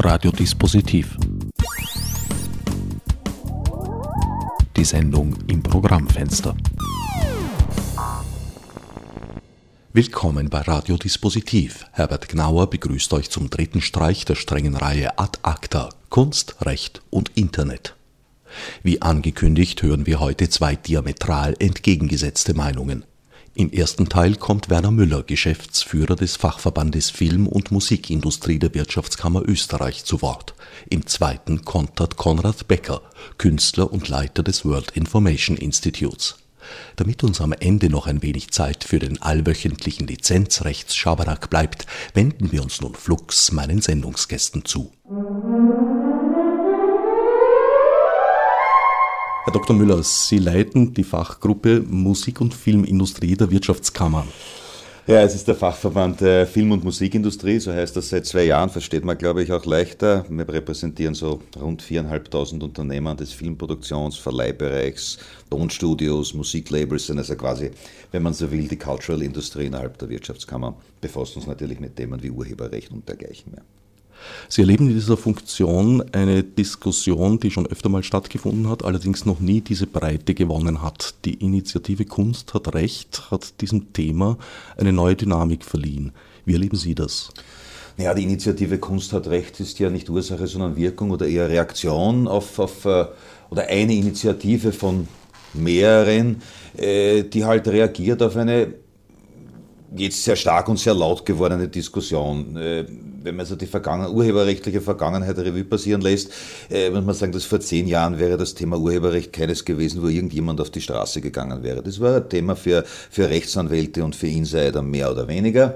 Radiodispositiv. Die Sendung im Programmfenster. Willkommen bei Radiodispositiv. Herbert Gnauer begrüßt euch zum dritten Streich der strengen Reihe Ad Acta Kunst, Recht und Internet. Wie angekündigt hören wir heute zwei diametral entgegengesetzte Meinungen. Im ersten Teil kommt Werner Müller, Geschäftsführer des Fachverbandes Film- und Musikindustrie der Wirtschaftskammer Österreich, zu Wort. Im zweiten kontert Konrad Becker, Künstler und Leiter des World Information Institutes. Damit uns am Ende noch ein wenig Zeit für den allwöchentlichen Lizenzrechtsschabernack bleibt, wenden wir uns nun flugs meinen Sendungsgästen zu. Herr Dr. Müller, Sie leiten die Fachgruppe Musik- und Filmindustrie der Wirtschaftskammer. Ja, es ist der Fachverband äh, Film- und Musikindustrie, so heißt das seit zwei Jahren, versteht man, glaube ich, auch leichter. Wir repräsentieren so rund viereinhalbtausend Unternehmer des Filmproduktions-, Verleihbereichs, Tonstudios, Musiklabels, sind also quasi, wenn man so will, die Cultural Industrie innerhalb der Wirtschaftskammer. Befassen uns natürlich mit Themen wie Urheberrecht und dergleichen mehr. Sie erleben in dieser Funktion eine Diskussion, die schon öfter mal stattgefunden hat, allerdings noch nie diese Breite gewonnen hat. Die Initiative Kunst hat Recht hat diesem Thema eine neue Dynamik verliehen. Wie erleben Sie das? Ja, die Initiative Kunst hat Recht ist ja nicht Ursache, sondern Wirkung oder eher Reaktion auf, auf äh, oder eine Initiative von mehreren, äh, die halt reagiert auf eine jetzt sehr stark und sehr laut gewordene Diskussion. Wenn man so die Vergangen urheberrechtliche Vergangenheit Revue passieren lässt, äh, muss man sagen, dass vor zehn Jahren wäre das Thema Urheberrecht keines gewesen, wo irgendjemand auf die Straße gegangen wäre. Das war ein Thema für, für Rechtsanwälte und für Insider mehr oder weniger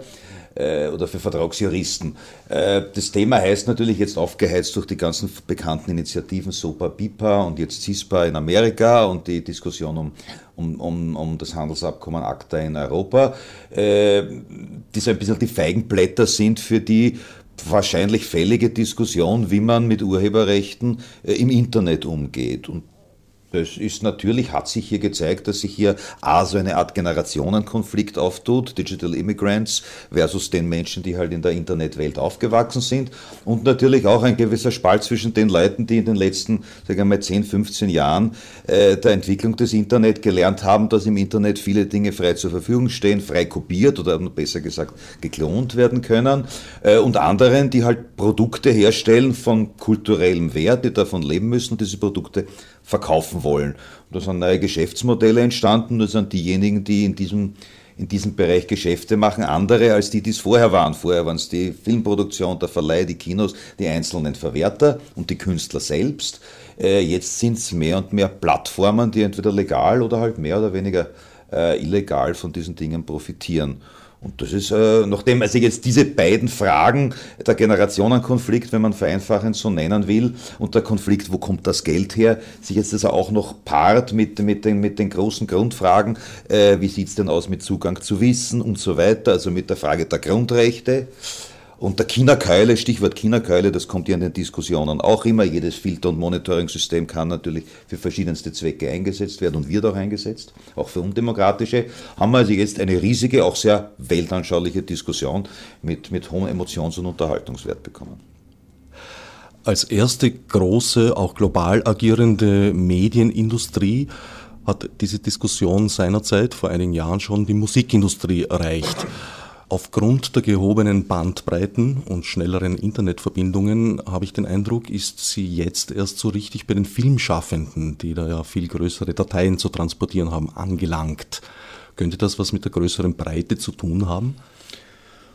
äh, oder für Vertragsjuristen. Äh, das Thema heißt natürlich jetzt aufgeheizt durch die ganzen bekannten Initiativen SOPA, BIPA und jetzt CISPA in Amerika und die Diskussion um, um, um, um das Handelsabkommen ACTA in Europa, äh, die so ein bisschen die Feigenblätter sind für die wahrscheinlich fällige Diskussion, wie man mit Urheberrechten im Internet umgeht. Und das ist natürlich, hat sich hier gezeigt, dass sich hier A, so eine Art Generationenkonflikt auftut, Digital Immigrants versus den Menschen, die halt in der Internetwelt aufgewachsen sind. Und natürlich auch ein gewisser Spalt zwischen den Leuten, die in den letzten, sagen wir mal, 10, 15 Jahren äh, der Entwicklung des Internet gelernt haben, dass im Internet viele Dinge frei zur Verfügung stehen, frei kopiert oder besser gesagt geklont werden können. Äh, und anderen, die halt Produkte herstellen von kulturellem Wert, die davon leben müssen und diese Produkte verkaufen wollen. Und da sind neue Geschäftsmodelle entstanden. Das sind diejenigen, die in diesem, in diesem Bereich Geschäfte machen, andere als die, die es vorher waren. Vorher waren es die Filmproduktion, der Verleih, die Kinos, die einzelnen Verwerter und die Künstler selbst. Äh, jetzt sind es mehr und mehr Plattformen, die entweder legal oder halt mehr oder weniger äh, illegal von diesen Dingen profitieren. Und das ist, äh, nachdem also jetzt diese beiden Fragen, der Generationenkonflikt, wenn man vereinfachend so nennen will, und der Konflikt, wo kommt das Geld her, sich jetzt also auch noch paart mit, mit, den, mit den großen Grundfragen, äh, wie sieht's denn aus mit Zugang zu Wissen und so weiter, also mit der Frage der Grundrechte. Und der China-Keule, Stichwort China-Keule, das kommt ja in den Diskussionen auch immer. Jedes Filter- und Monitoring-System kann natürlich für verschiedenste Zwecke eingesetzt werden und wird auch eingesetzt, auch für undemokratische. Haben wir also jetzt eine riesige, auch sehr weltanschauliche Diskussion mit, mit hohem Emotions- und Unterhaltungswert bekommen. Als erste große, auch global agierende Medienindustrie hat diese Diskussion seinerzeit vor einigen Jahren schon die Musikindustrie erreicht. Aufgrund der gehobenen Bandbreiten und schnelleren Internetverbindungen habe ich den Eindruck, ist sie jetzt erst so richtig bei den Filmschaffenden, die da ja viel größere Dateien zu transportieren haben, angelangt. Könnte das was mit der größeren Breite zu tun haben?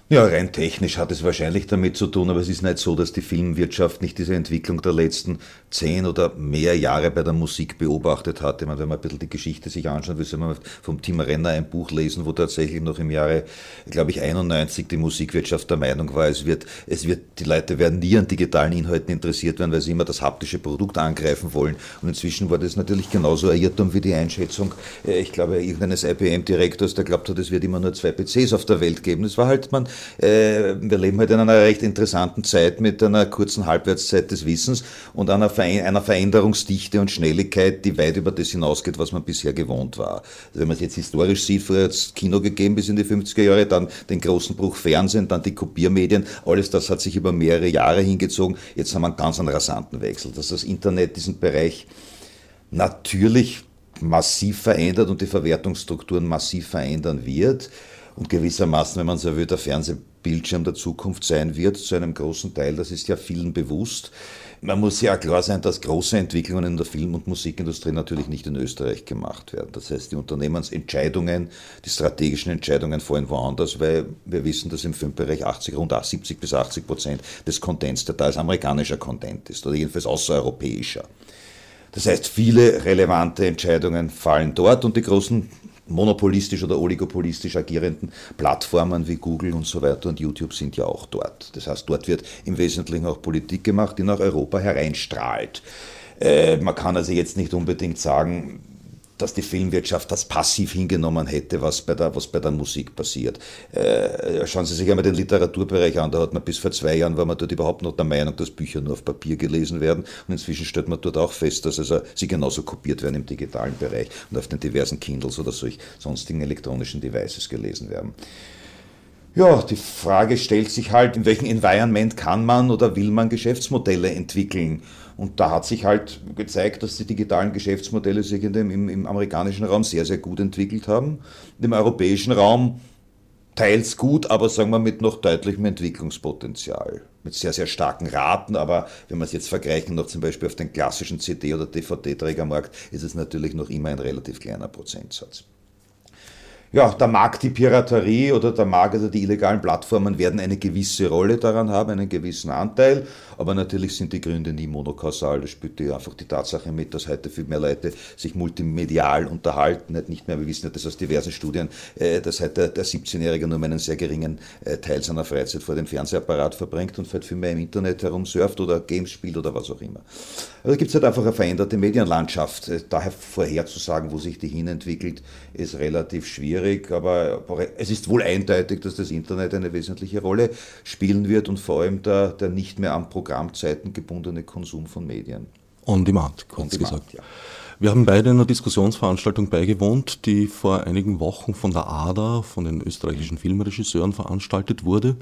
Ja, rein technisch hat es wahrscheinlich damit zu tun, aber es ist nicht so, dass die Filmwirtschaft nicht diese Entwicklung der letzten zehn oder mehr Jahre bei der Musik beobachtet hat. Ich meine, wenn man ein bisschen die Geschichte sich anschaut, will man vom Tim Renner ein Buch lesen, wo tatsächlich noch im Jahre, glaube ich, 91 die Musikwirtschaft der Meinung war, es wird, es wird, die Leute werden nie an digitalen Inhalten interessiert werden, weil sie immer das haptische Produkt angreifen wollen. Und inzwischen war das natürlich genauso ein Irrtum wie die Einschätzung, äh, ich glaube, irgendeines IBM-Direktors, der glaubt hat, es wird immer nur zwei PCs auf der Welt geben. Das war halt, man, Äh, wir leben halt in einer recht interessanten Zeit mit einer kurzen Halbwertszeit des Wissens und einer, einer Veränderungsdichte und Schnelligkeit, die weit über das hinausgeht, was man bisher gewohnt war. Also wenn man es jetzt historisch sieht, früher hat es Kino gegeben bis in die 50er Jahre, dann den großen Bruch Fernsehen, dann die Kopiermedien, alles das hat sich über mehrere Jahre hingezogen. Jetzt haben wir einen ganz einen rasanten Wechsel, dass das Internet diesen Bereich natürlich massiv verändert und die Verwertungsstrukturen massiv verändern wird und gewissermaßen, wenn man so will, der Fernsehbildschirm der Zukunft sein wird, zu einem großen Teil, das ist ja vielen bewusst. Man muss ja klar sein, dass große Entwicklungen in der Film- und Musikindustrie natürlich nicht in Österreich gemacht werden. Das heißt, die Unternehmensentscheidungen, die strategischen Entscheidungen fallen woanders, weil wir wissen, dass im Filmbereich 80, rund 70 bis 80 Prozent des Contents, der ist, amerikanischer Content ist oder jedenfalls außereuropäischer. Das heißt, viele relevante Entscheidungen fallen dort und die großen monopolistisch oder oligopolistisch agierenden Plattformen wie Google und so weiter und YouTube sind ja auch dort. Das heißt, dort wird im Wesentlichen auch Politik gemacht, die nach Europa hereinstrahlt. Äh, man kann also jetzt nicht unbedingt sagen, dass die Filmwirtschaft das passiv hingenommen hätte, was bei der, was bei der Musik passiert. Äh, schauen Sie sich einmal den Literaturbereich an, da hat man bis vor zwei Jahren war man dort überhaupt noch der Meinung, dass Bücher nur auf Papier gelesen werden und inzwischen stellt man dort auch fest, dass also sie genauso kopiert werden im digitalen Bereich und auf den diversen Kindles oder solch sonstigen elektronischen Devices gelesen werden. Ja, die Frage stellt sich halt, in welchem Environment kann man oder will man Geschäftsmodelle entwickeln? Und da hat sich halt gezeigt, dass die digitalen Geschäftsmodelle sich in dem, im, im amerikanischen Raum sehr, sehr gut entwickelt haben. Im europäischen Raum teils gut, aber sagen wir mit noch deutlichem Entwicklungspotenzial. Mit sehr, sehr starken Raten, aber wenn wir es jetzt vergleichen noch zum Beispiel auf den klassischen CD- oder DVD-Trägermarkt, ist es natürlich noch immer ein relativ kleiner Prozentsatz ja, da mag die Piraterie oder da mag also die illegalen Plattformen werden eine gewisse Rolle daran haben, einen gewissen Anteil, aber natürlich sind die Gründe nie monokausal. Das spielt einfach die Tatsache mit, dass heute viel mehr Leute sich multimedial unterhalten, nicht mehr, wir wissen ja das aus diversen Studien, äh, dass heute der 17-Jährige nur einen sehr geringen äh, Teil seiner Freizeit vor dem Fernsehapparat verbringt und halt viel mehr im Internet herumsurft oder Games spielt oder was auch immer. Also gibt es halt einfach eine veränderte Medienlandschaft. Äh, daher vorherzusagen, wo sich die hinentwickelt, ist relativ schwierig aber es ist wohl eindeutig, dass das Internet eine wesentliche Rolle spielen wird und vor allem der, der nicht mehr an Programmzeiten gebundene Konsum von Medien. On Demand, kurz On gesagt. ja. Wir haben beide einer Diskussionsveranstaltung beigewohnt, die vor einigen Wochen von der ADA, von den österreichischen Filmregisseuren veranstaltet wurde.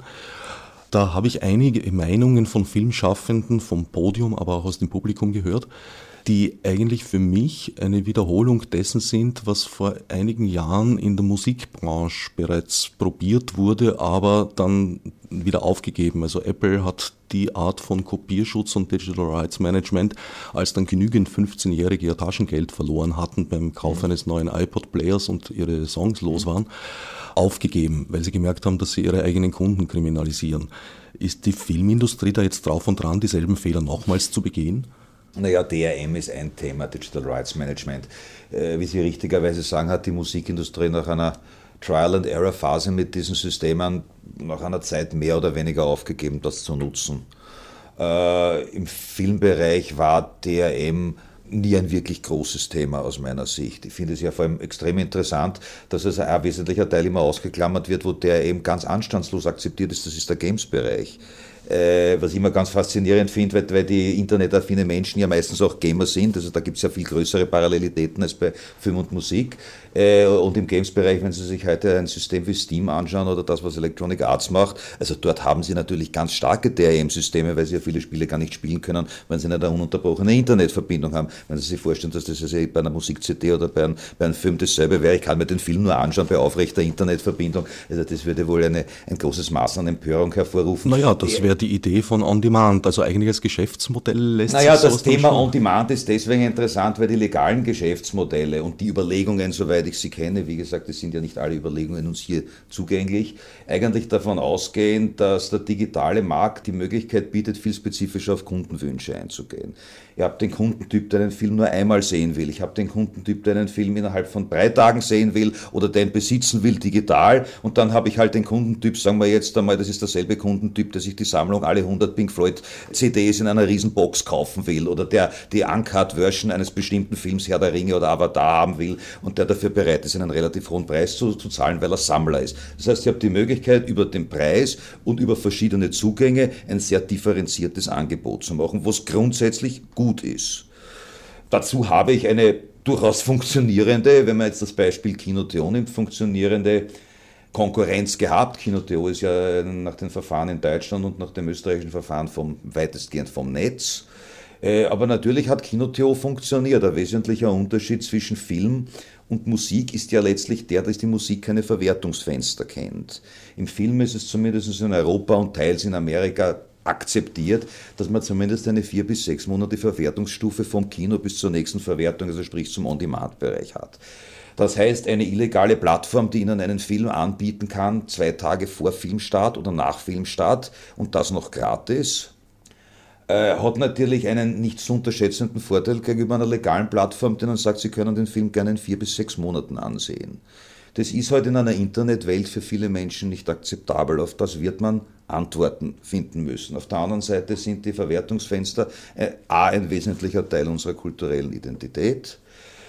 Da habe ich einige Meinungen von Filmschaffenden vom Podium, aber auch aus dem Publikum gehört, die eigentlich für mich eine Wiederholung dessen sind, was vor einigen Jahren in der Musikbranche bereits probiert wurde, aber dann wieder aufgegeben. Also Apple hat die Art von Kopierschutz und Digital Rights Management, als dann genügend 15-Jährige ihr Taschengeld verloren hatten beim Kauf mhm. eines neuen iPod-Players und ihre Songs los waren, aufgegeben, weil sie gemerkt haben, dass sie ihre eigenen Kunden kriminalisieren. Ist die Filmindustrie da jetzt drauf und dran, dieselben Fehler nochmals zu begehen? Naja, DRM ist ein Thema, Digital Rights Management. Äh, wie Sie richtigerweise sagen, hat die Musikindustrie nach einer Trial-and-Error-Phase mit diesen Systemen nach einer Zeit mehr oder weniger aufgegeben, das zu nutzen. Äh, Im Filmbereich war DRM nie ein wirklich großes Thema aus meiner Sicht. Ich finde es ja vor allem extrem interessant, dass es ein wesentlicher Teil immer ausgeklammert wird, wo eben ganz anstandslos akzeptiert ist, das ist der Games-Bereich äh, was ich immer ganz faszinierend finde, weil, weil die internetaffinen Menschen ja meistens auch Gamer sind. Also da gibt es ja viel größere Parallelitäten als bei Film und Musik. Äh, und im Games-Bereich, wenn Sie sich heute ein System wie Steam anschauen oder das, was Electronic Arts macht, also dort haben Sie natürlich ganz starke DRM-Systeme, weil Sie ja viele Spiele gar nicht spielen können, wenn Sie nicht eine ununterbrochene Internetverbindung haben. Wenn Sie sich vorstellen, dass das also bei einer Musik-CD oder bei einem, bei einem Film dasselbe wäre, ich kann mir den Film nur anschauen bei aufrechter Internetverbindung, also das würde wohl eine, ein großes Maß an Empörung hervorrufen. Naja, das wäre die Idee von On Demand, also eigentlich als Geschäftsmodell lässt naja, sich Naja, das Thema On Demand ist deswegen interessant, weil die legalen Geschäftsmodelle und die Überlegungen, soweit soweit ich sie kenne, wie gesagt, es sind ja nicht alle Überlegungen uns hier zugänglich, eigentlich davon ausgehen, dass der digitale Markt die Möglichkeit bietet, viel spezifischer auf Kundenwünsche einzugehen. Ihr habt den Kundentyp, der einen Film nur einmal sehen will. Ich habe den Kundentyp, der einen Film innerhalb von drei Tagen sehen will oder den besitzen will digital. Und dann habe ich halt den Kundentyp, sagen wir jetzt einmal, das ist derselbe Kundentyp, der sich die Sammlung alle 100 Pink Floyd CDs in einer riesen Box kaufen will oder der die Uncut-Version eines bestimmten Films Herr der Ringe oder Avatar haben will und der dafür bereit ist, einen relativ hohen Preis zu, zu zahlen, weil er Sammler ist. Das heißt, ich habe die Möglichkeit, über den Preis und über verschiedene Zugänge ein sehr differenziertes Angebot zu machen, was grundsätzlich gut ist. Dazu habe ich eine durchaus funktionierende, wenn man jetzt das Beispiel Kinoteo nimmt, funktionierende Konkurrenz gehabt. Kinoteo ist ja nach den Verfahren in Deutschland und nach dem österreichischen Verfahren vom, weitestgehend vom Netz. Äh, aber natürlich hat Kinoteo funktioniert. Ein wesentlicher Unterschied zwischen Film und Musik ist ja letztlich der, dass die Musik keine Verwertungsfenster kennt. Im Film ist es zumindest in Europa und teils in Amerika akzeptiert, dass man zumindest eine vier bis sechs Monate Verwertungsstufe vom Kino bis zur nächsten Verwertung, also sprich zum On-Demand-Bereich hat. Das heißt, eine illegale Plattform, die Ihnen einen Film anbieten kann, zwei Tage vor Filmstart oder nach Filmstart und das noch gratis, äh, hat natürlich einen nicht zu unterschätzenden Vorteil gegenüber einer legalen Plattform, die dann sagt, Sie können den Film gerne in vier bis sechs Monaten ansehen. Das ist heute halt in einer Internetwelt für viele Menschen nicht akzeptabel. Auf das wird man Antworten finden müssen. Auf der anderen Seite sind die Verwertungsfenster äh, A ein wesentlicher Teil unserer kulturellen Identität,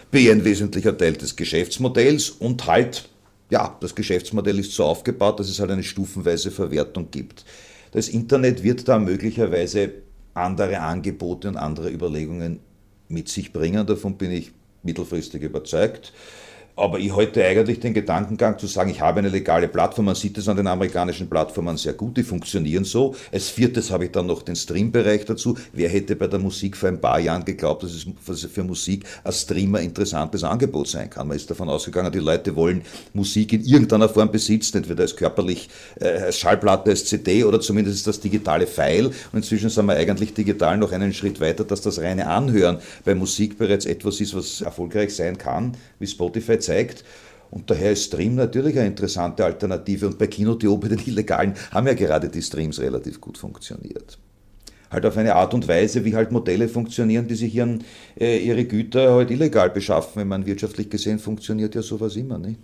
B ein wesentlicher Teil des Geschäftsmodells und halt, ja, das Geschäftsmodell ist so aufgebaut, dass es halt eine stufenweise Verwertung gibt. Das Internet wird da möglicherweise andere Angebote und andere Überlegungen mit sich bringen. Davon bin ich mittelfristig überzeugt. Aber ich halte eigentlich den Gedankengang zu sagen, ich habe eine legale Plattform, man sieht es an den amerikanischen Plattformen sehr gut, die funktionieren so. Als viertes habe ich dann noch den Stream-Bereich dazu. Wer hätte bei der Musik vor ein paar Jahren geglaubt, dass es für Musik als Streamer interessantes Angebot sein kann? Man ist davon ausgegangen, die Leute wollen Musik in irgendeiner Form besitzen, entweder als körperlich, äh, als Schallplatte, als CD oder zumindest das digitale File. Und inzwischen sind wir eigentlich digital noch einen Schritt weiter, dass das reine Anhören bei Musik bereits etwas ist, was erfolgreich sein kann, wie Spotify zeigt. Und daher ist Stream natürlich eine interessante Alternative. Und bei Kino.to, bei den Illegalen, haben ja gerade die Streams relativ gut funktioniert. Halt auf eine Art und Weise, wie halt Modelle funktionieren, die sich ihren, äh, ihre Güter halt illegal beschaffen. Wenn man wirtschaftlich gesehen funktioniert ja sowas immer, nicht?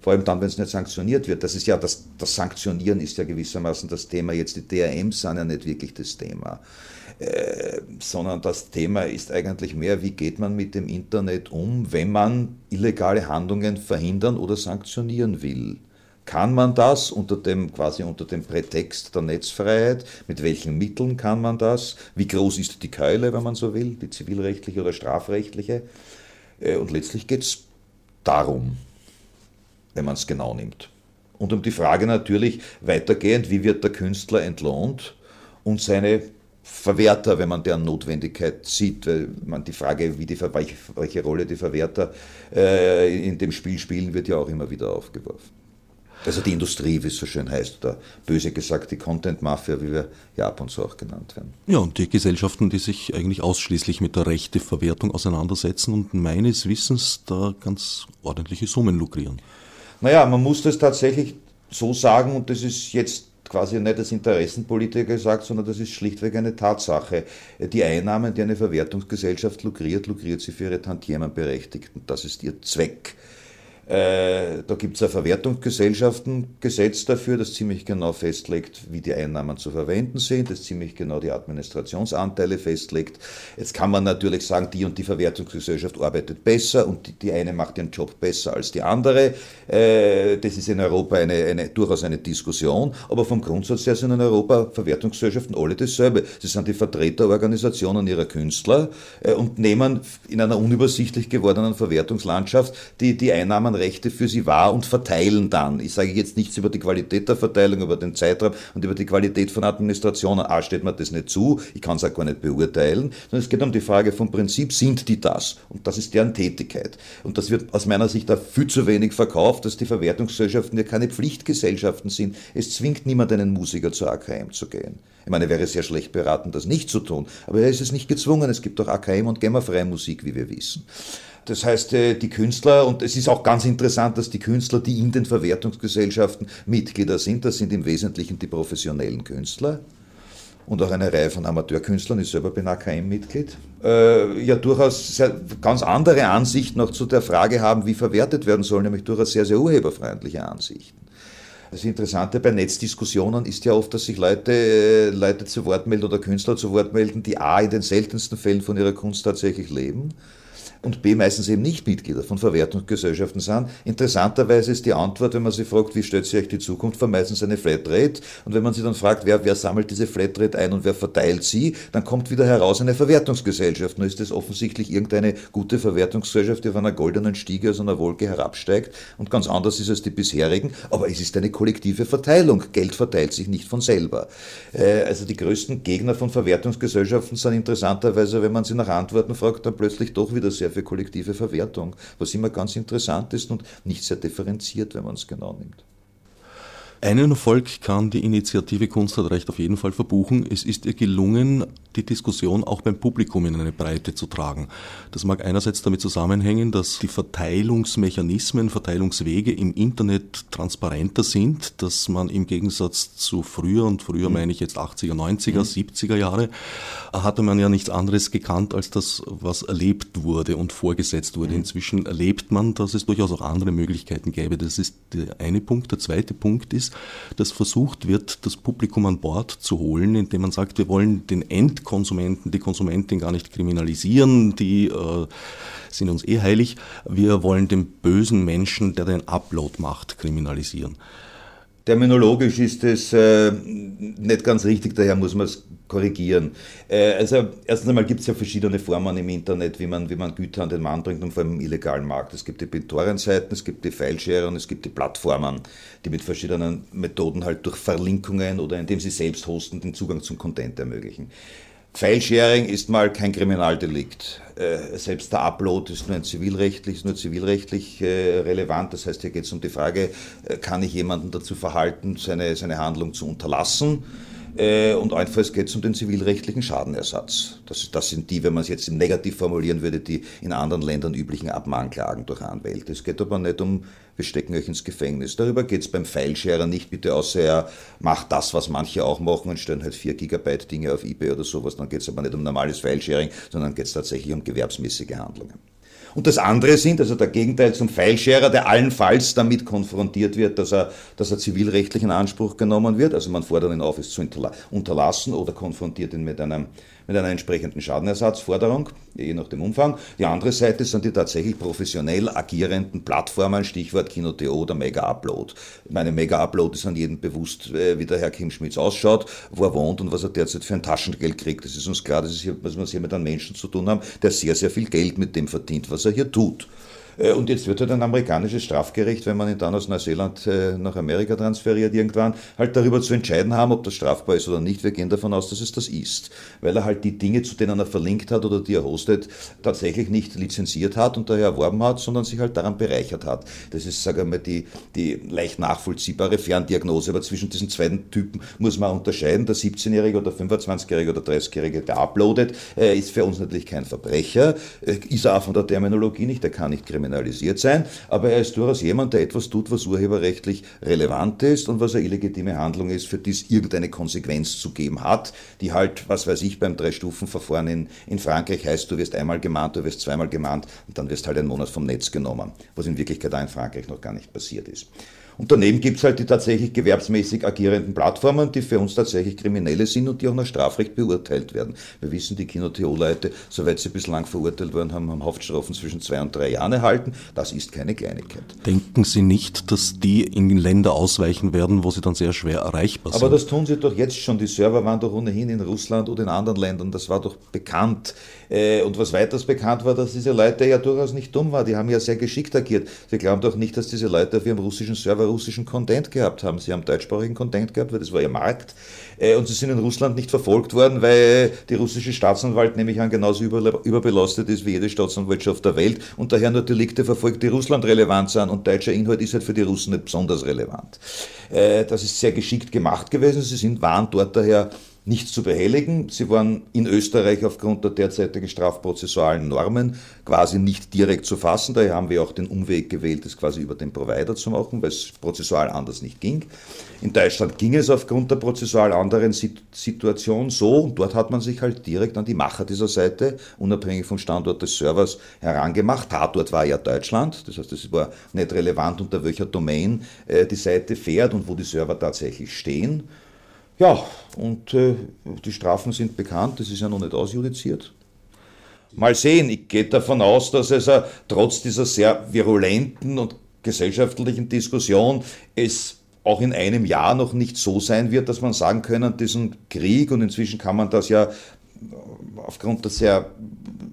Vor allem dann, wenn es nicht sanktioniert wird. Das ist ja, das, das Sanktionieren ist ja gewissermaßen das Thema. Jetzt die DRMs sind ja nicht wirklich das Thema. Äh, sondern das Thema ist eigentlich mehr, wie geht man mit dem Internet um, wenn man illegale Handlungen verhindern oder sanktionieren will. Kann man das unter dem, quasi unter dem Prätext der Netzfreiheit? Mit welchen Mitteln kann man das? Wie groß ist die Keule, wenn man so will, die zivilrechtliche oder strafrechtliche? Äh, und letztlich geht es darum, wenn man es genau nimmt. Und um die Frage natürlich weitergehend, wie wird der Künstler entlohnt und seine Verwerter, wenn man deren Notwendigkeit sieht, weil man die Frage, wie die, welche, Rolle die Verwerter äh, in dem Spiel spielen, wird ja auch immer wieder aufgeworfen. Also die Industrie, wie es so schön heißt, oder böse gesagt die Content-Mafia, wie wir ja ab und zu auch genannt werden. Ja, und die Gesellschaften, die sich eigentlich ausschließlich mit der Rechteverwertung auseinandersetzen und meines Wissens da ganz ordentliche Summen lukrieren. Naja, man muss das tatsächlich so sagen, und das ist jetzt quasi nicht als Interessenpolitiker gesagt, sondern das ist schlichtweg eine Tatsache. Die Einnahmen, die eine Verwertungsgesellschaft lukriert, lukriert sie für ihre Tantiemenberechtigten. Das ist ihr Zweck. Äh, da gibt es ein Verwertungsgesellschaftengesetz dafür, das ziemlich genau festlegt, wie die Einnahmen zu verwenden sind, das ziemlich genau die Administrationsanteile festlegt. Jetzt kann man natürlich sagen, die und die Verwertungsgesellschaft arbeitet besser und die, eine macht ihren Job besser als die andere. Äh, das ist in Europa eine, eine, durchaus eine Diskussion, aber vom Grundsatz her sind in Europa Verwertungsgesellschaften alle dasselbe. Sie sind die Vertreterorganisationen ihrer Künstler äh, und nehmen in einer unübersichtlich gewordenen Verwertungslandschaft die, die Einnahmen Rechte für sie wahr und verteilen dann. Ich sage jetzt nichts über die Qualität der Verteilung, über den Zeitraum und über die Qualität von Administrationen. A, steht mir das nicht zu, ich kann es auch gar nicht beurteilen, sondern es geht um die Frage vom Prinzip, sind die das? Und das ist deren Tätigkeit. Und das wird aus meiner Sicht da viel zu wenig verkauft, dass die Verwertungsgesellschaften ja keine Pflichtgesellschaften sind. Es zwingt niemand einen Musiker zur AKM zu gehen. Ich meine, er wäre sehr schlecht beraten, das nicht zu tun. Aber er ist es nicht gezwungen. Es gibt auch AKM und GEMA-freie Musik, wie wir wissen. Das heißt, äh, die Künstler, und es ist auch ganz interessant, dass die Künstler, die in den Verwertungsgesellschaften Mitglieder sind, das sind im Wesentlichen die professionellen Künstler. und auch eine Reihe von Amateurkünstlern, ich selber bin AKM-Mitglied, äh, ja durchaus sehr, ganz andere Ansichten noch zu der Frage haben, wie verwertet werden soll, nämlich durchaus sehr, sehr urheberfreundliche Ansichten. Das Interessante bei Netzdiskussionen ist ja oft, dass sich Leute, äh, Leute zu Wort melden oder Künstler zu Wort melden, die A in den seltensten Fällen von ihrer Kunst tatsächlich leben und B meistens eben nicht Mitglieder von Verwertungsgesellschaften sind. Interessanterweise ist die Antwort, wenn man sie fragt, wie stellt sich die Zukunft vor, meistens eine Flatrate. Und wenn man sie dann fragt, wer, wer sammelt diese Flatrate ein und wer verteilt sie, dann kommt wieder heraus eine Verwertungsgesellschaft. Nur ist es offensichtlich irgendeine gute Verwertungsgesellschaft, die auf einer goldenen Stiege aus einer Wolke herabsteigt und ganz anders ist als die bisherigen. Aber es ist eine kollektive Verteilung. Geld verteilt sich nicht von selber. Äh, also die größten Gegner von Verwertungsgesellschaften sind interessanterweise, wenn man sie nach Antworten fragt, dann plötzlich doch wieder sehr für kollektive Verwertung, was immer ganz interessant ist und nicht sehr differenziert, wenn man es genau nimmt. Einen Erfolg kann die Initiative Kunst hat Recht auf jeden Fall verbuchen. Es ist ihr gelungen, die Diskussion auch beim Publikum in eine Breite zu tragen. Das mag einerseits damit zusammenhängen, dass die Verteilungsmechanismen, Verteilungswege im Internet transparenter sind, dass man im Gegensatz zu früher, und früher mhm. meine ich jetzt 80er, 90er, mhm. 70er Jahre, hatte man ja nichts anderes gekannt als das, was erlebt wurde und vorgesetzt wurde. Mhm. Inzwischen erlebt man, dass es durchaus auch andere Möglichkeiten gäbe. Das ist der eine Punkt. Der zweite Punkt ist, dass versucht wird, das Publikum an Bord zu holen, indem man sagt, wir wollen den Endkonsumenten, die Konsumentin gar nicht kriminalisieren, die äh, sind uns eh heilig. Wir wollen den bösen Menschen, der den Upload macht, kriminalisieren. Terminologisch ist es äh, nicht ganz richtig, daher muss man es korrigieren. Äh, also erstens einmal gibt es ja verschiedene Formen im Internet, wie man, wie man Güter an den Mann bringt und vor allem im illegalen Markt. Es gibt die BitTorrent-Seiten, es gibt die Fileshare und es gibt die Plattformen, die mit verschiedenen Methoden halt durch Verlinkungen oder indem sie selbst hosten den Zugang zum Content ermöglichen. Filesharing ist mal kein Kriminaldelikt. Äh, selbst der Upload ist nur ein zivilrechtlich, nur zivilrechtlich äh, relevant. Das heißt, hier geht es um die Frage, äh, kann ich jemanden dazu verhalten, seine, seine Handlung zu unterlassen? Und allenfalls geht es um den zivilrechtlichen Schadenersatz. Das, das sind die, wenn man es jetzt im Negativ formulieren würde, die in anderen Ländern üblichen Abmahnklagen durch Anwälte. Es geht aber nicht um wir stecken euch ins Gefängnis. Darüber geht es beim Filesharer nicht, bitte außer er macht das, was manche auch machen und stellen halt 4 Gigabyte Dinge auf Ebay oder sowas. Dann geht es aber nicht um normales Filesharing, sondern geht es tatsächlich um gewerbsmäßige Handlungen. Und das andere sind, also der Gegenteil zum Filesharer, der allenfalls damit konfrontiert wird, dass er, dass er zivilrechtlich in Anspruch genommen wird. Also man fordert ihn auf, es zu unterlassen oder konfrontiert ihn mit einem mit einer entsprechenden Schadenersatzforderung, je nach dem Umfang. Die andere Seite sind die tatsächlich professionell agierenden Plattformen, Stichwort Kino.to oder Mega Upload. Meine Mega Upload ist an jedem bewusst, äh, wie der Herr Kim Schmitz ausschaut, wo er wohnt und was er derzeit für ein Taschengeld kriegt. Das ist uns klar, das ist hier, was wir hier mit einem Menschen zu tun haben, der sehr, sehr viel Geld mit dem verdient, was er hier tut. Äh, und jetzt wird halt ein amerikanisches Strafgericht, wenn man ihn dann aus Neuseeland äh, nach Amerika transferiert irgendwann, halt darüber zu entscheiden haben, ob das strafbar ist oder nicht. Wir gehen davon aus, dass es das ist. Weil er halt die Dinge, zu denen er verlinkt hat oder die er hostet, tatsächlich nicht lizenziert hat und daher erworben hat, sondern sich halt daran bereichert hat. Das ist, sage ich mal, die, die leicht nachvollziehbare Ferndiagnose. Aber zwischen diesen beiden Typen muss man unterscheiden. Der 17-Jährige oder 25-Jährige oder 30-Jährige, der uploadet, äh, ist für uns natürlich kein Verbrecher, ist er auch von der Terminologie nicht, der kann nicht kriminell kriminalisiert sein, aber er ist durchaus jemand, der etwas tut, was urheberrechtlich relevant ist und was eine illegitime Handlung ist, für die es irgendeine Konsequenz zu geben hat, die halt, was weiß ich, beim Drei-Stufen-Verfahren in, in Frankreich heißt, du wirst einmal gemahnt, du wirst zweimal gemahnt und dann wirst halt einen Monat vom Netz genommen, was in Wirklichkeit da in Frankreich noch gar nicht passiert ist. Und daneben gibt es halt die tatsächlich gewerbsmäßig agierenden Plattformen, die für uns tatsächlich Kriminelle sind und die auch nach Strafrecht beurteilt werden. Wir wissen, die Kino.to-Leute, soweit sie bislang verurteilt worden haben, haben Haftstrafen zwischen zwei und drei Jahren erhalten. Das ist keine Kleinigkeit. Denken Sie nicht, dass die in Länder ausweichen werden, wo sie dann sehr schwer erreichbar sind? Aber das tun sie doch jetzt schon. Die Server waren doch ohnehin in Russland oder in anderen Ländern. Das war doch bekannt. Äh, und was weiters bekannt war, dass diese Leute ja durchaus nicht dumm waren. Die haben ja sehr geschickt agiert. Sie glauben doch nicht, dass diese Leute auf ihrem russischen Server russischen Content gehabt haben. Sie haben deutschsprachigen Content gehabt, weil das war ihr Markt. Äh, und sie sind in Russland nicht verfolgt worden, weil die russische Staatsanwalt nämlich an genauso überbelastet ist wie jede Staatsanwaltschaft der Welt und daher nur Delikte verfolgt, die Russland relevant sind und deutscher Inhalt ist halt für die Russen nicht besonders relevant. Äh, das ist sehr geschickt gemacht gewesen. Sie sind, waren dort daher nichts zu behelligen. Sie waren in Österreich aufgrund der derzeitigen strafprozessualen Normen quasi nicht direkt zu fassen. Daher haben wir auch den Umweg gewählt, das quasi über den Provider zu machen, weil es prozessual anders nicht ging. In Deutschland ging es aufgrund der prozessual anderen Situation so und dort hat man sich halt direkt an die Macher dieser Seite, unabhängig vom Standort des Servers, herangemacht. Tatort war ja Deutschland, das heißt, es war nicht relevant, unter welcher Domain äh, die Seite fährt und wo die Server tatsächlich stehen. Ja, und äh, die Strafen sind bekannt, das ist ja noch nicht ausjudiziert. Mal sehen, ich gehe davon aus, dass es äh, trotz dieser sehr virulenten und gesellschaftlichen Diskussion es auch in einem Jahr noch nicht so sein wird, dass man sagen können, diesen Krieg, und inzwischen kann man das ja aufgrund der sehr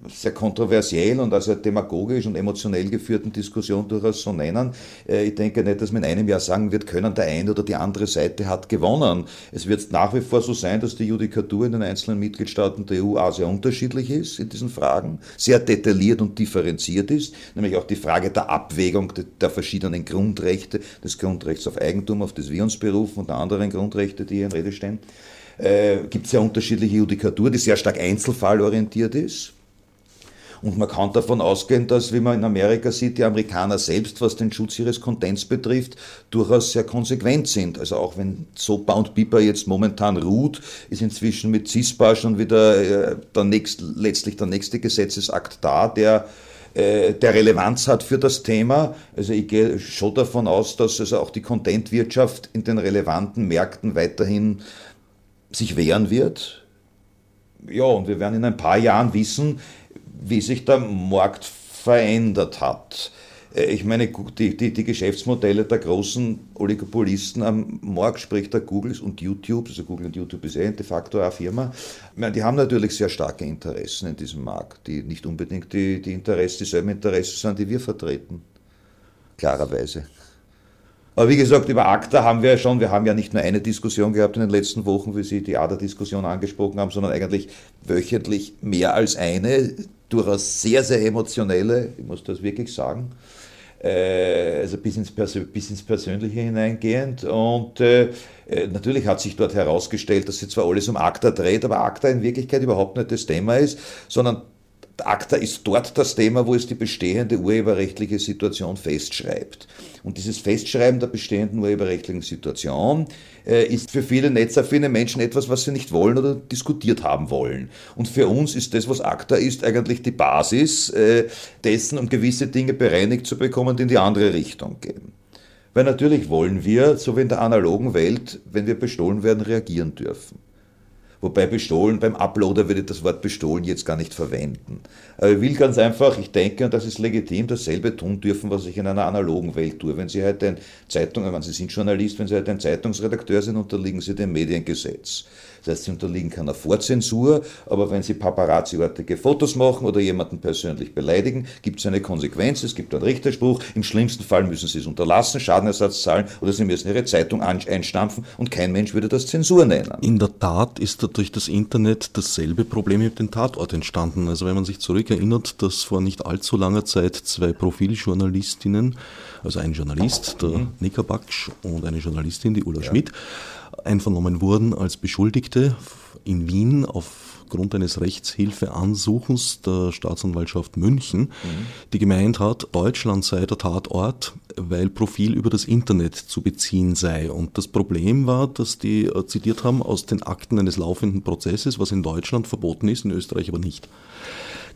sehr kontroversiell und also demagogisch und emotionell geführten Diskussion durchaus so nennen. Äh, ich denke nicht, dass man in einem Jahr sagen wird können, der eine oder die andere Seite hat gewonnen. Es wird nach wie vor so sein, dass die Judikatur in den einzelnen Mitgliedstaaten der EU auch sehr unterschiedlich ist in diesen Fragen, sehr detailliert und differenziert ist, nämlich auch die Frage der Abwägung der verschiedenen Grundrechte, des Grundrechts auf Eigentum, auf das wir uns berufen und der anderen Grundrechte, die hier in Rede stehen. Äh, gibt es ja unterschiedliche Judikatur, die sehr stark einzelfallorientiert ist. Und man kann davon ausgehen, dass, wie man in Amerika sieht, die Amerikaner selbst, was den Schutz ihres Contents betrifft, durchaus sehr konsequent sind. Also auch wenn so Bound Piper jetzt momentan ruht, ist inzwischen mit CISPA schon wieder äh, der nächst, letztlich der nächste Gesetzesakt da, der äh, der Relevanz hat für das Thema. Also ich gehe schon davon aus, dass also auch die Contentwirtschaft in den relevanten Märkten weiterhin sich wehren wird. Ja, und wir werden in ein paar Jahren wissen, wie sich der Markt verändert hat. Äh, ich meine, die, die, die, Geschäftsmodelle der großen Oligopolisten am Markt, sprich der Googles und YouTube, also Google und YouTube ist eh de facto eine Firma, die haben natürlich sehr starke Interessen in diesem Markt, die nicht unbedingt die, die Interessen, dieselben Interessen sind, die wir vertreten. Klarerweise. Aber wie gesagt, über ACTA haben wir ja schon, wir haben ja nicht nur eine Diskussion gehabt in den letzten Wochen, wie Sie die ADA-Diskussion angesprochen haben, sondern eigentlich wöchentlich mehr als eine, durchaus sehr, sehr emotionelle, ich muss das wirklich sagen, äh, also bis ins, bis ins, Persönliche hineingehend. Und äh, äh, natürlich hat sich dort herausgestellt, dass sich zwar alles um ACTA dreht, aber ACTA in Wirklichkeit überhaupt nicht das Thema ist, sondern ACTA ist dort das Thema, wo es die bestehende urheberrechtliche Situation festschreibt. Und dieses Festschreiben der bestehenden urheberrechtlichen Situation äh, ist für viele netzaffine Menschen etwas, was sie nicht wollen oder diskutiert haben wollen. Und für uns ist das, was ACTA ist, eigentlich die Basis äh, dessen, um gewisse Dinge bereinigt zu bekommen, die in die andere Richtung gehen. Weil natürlich wollen wir, so wie in der analogen Welt, wenn wir bestohlen werden, reagieren dürfen. Wobei bestohlen, beim Uploader würde ich das Wort bestohlen jetzt gar nicht verwenden. Aber ich will ganz einfach, ich denke, und das ist legitim, dasselbe tun dürfen, was ich in einer analogen Welt tue. Wenn Sie heute ein Zeitung, wenn Sie sind Journalist, wenn Sie heute ein Zeitungsredakteur sind, unterliegen Sie dem Mediengesetz. Das heißt, sie unterliegen keiner Vorzensur, aber wenn sie paparazziartige Fotos machen oder jemanden persönlich beleidigen, gibt es eine Konsequenz, es gibt einen Richterspruch. Im schlimmsten Fall müssen sie es unterlassen, Schadenersatz zahlen oder sie müssen ihre Zeitung einstampfen und kein Mensch würde das Zensur nennen. In der Tat ist durch das Internet dasselbe Problem mit dem Tatort entstanden. Also wenn man sich zurückerinnert, dass vor nicht allzu langer Zeit zwei Profiljournalistinnen, also ein Journalist, der mhm. Nika Baksch und eine Journalistin, die Ulla ja. Schmidt, einvernommen wurden als Beschuldigte in Wien aufgrund eines Rechtshilfeansuchens der Staatsanwaltschaft München, mhm. die gemeint hat, Deutschland sei der Tatort, weil Profil über das Internet zu beziehen sei. Und das Problem war, dass die äh, zitiert haben aus den Akten eines laufenden Prozesses, was in Deutschland verboten ist, in Österreich aber nicht.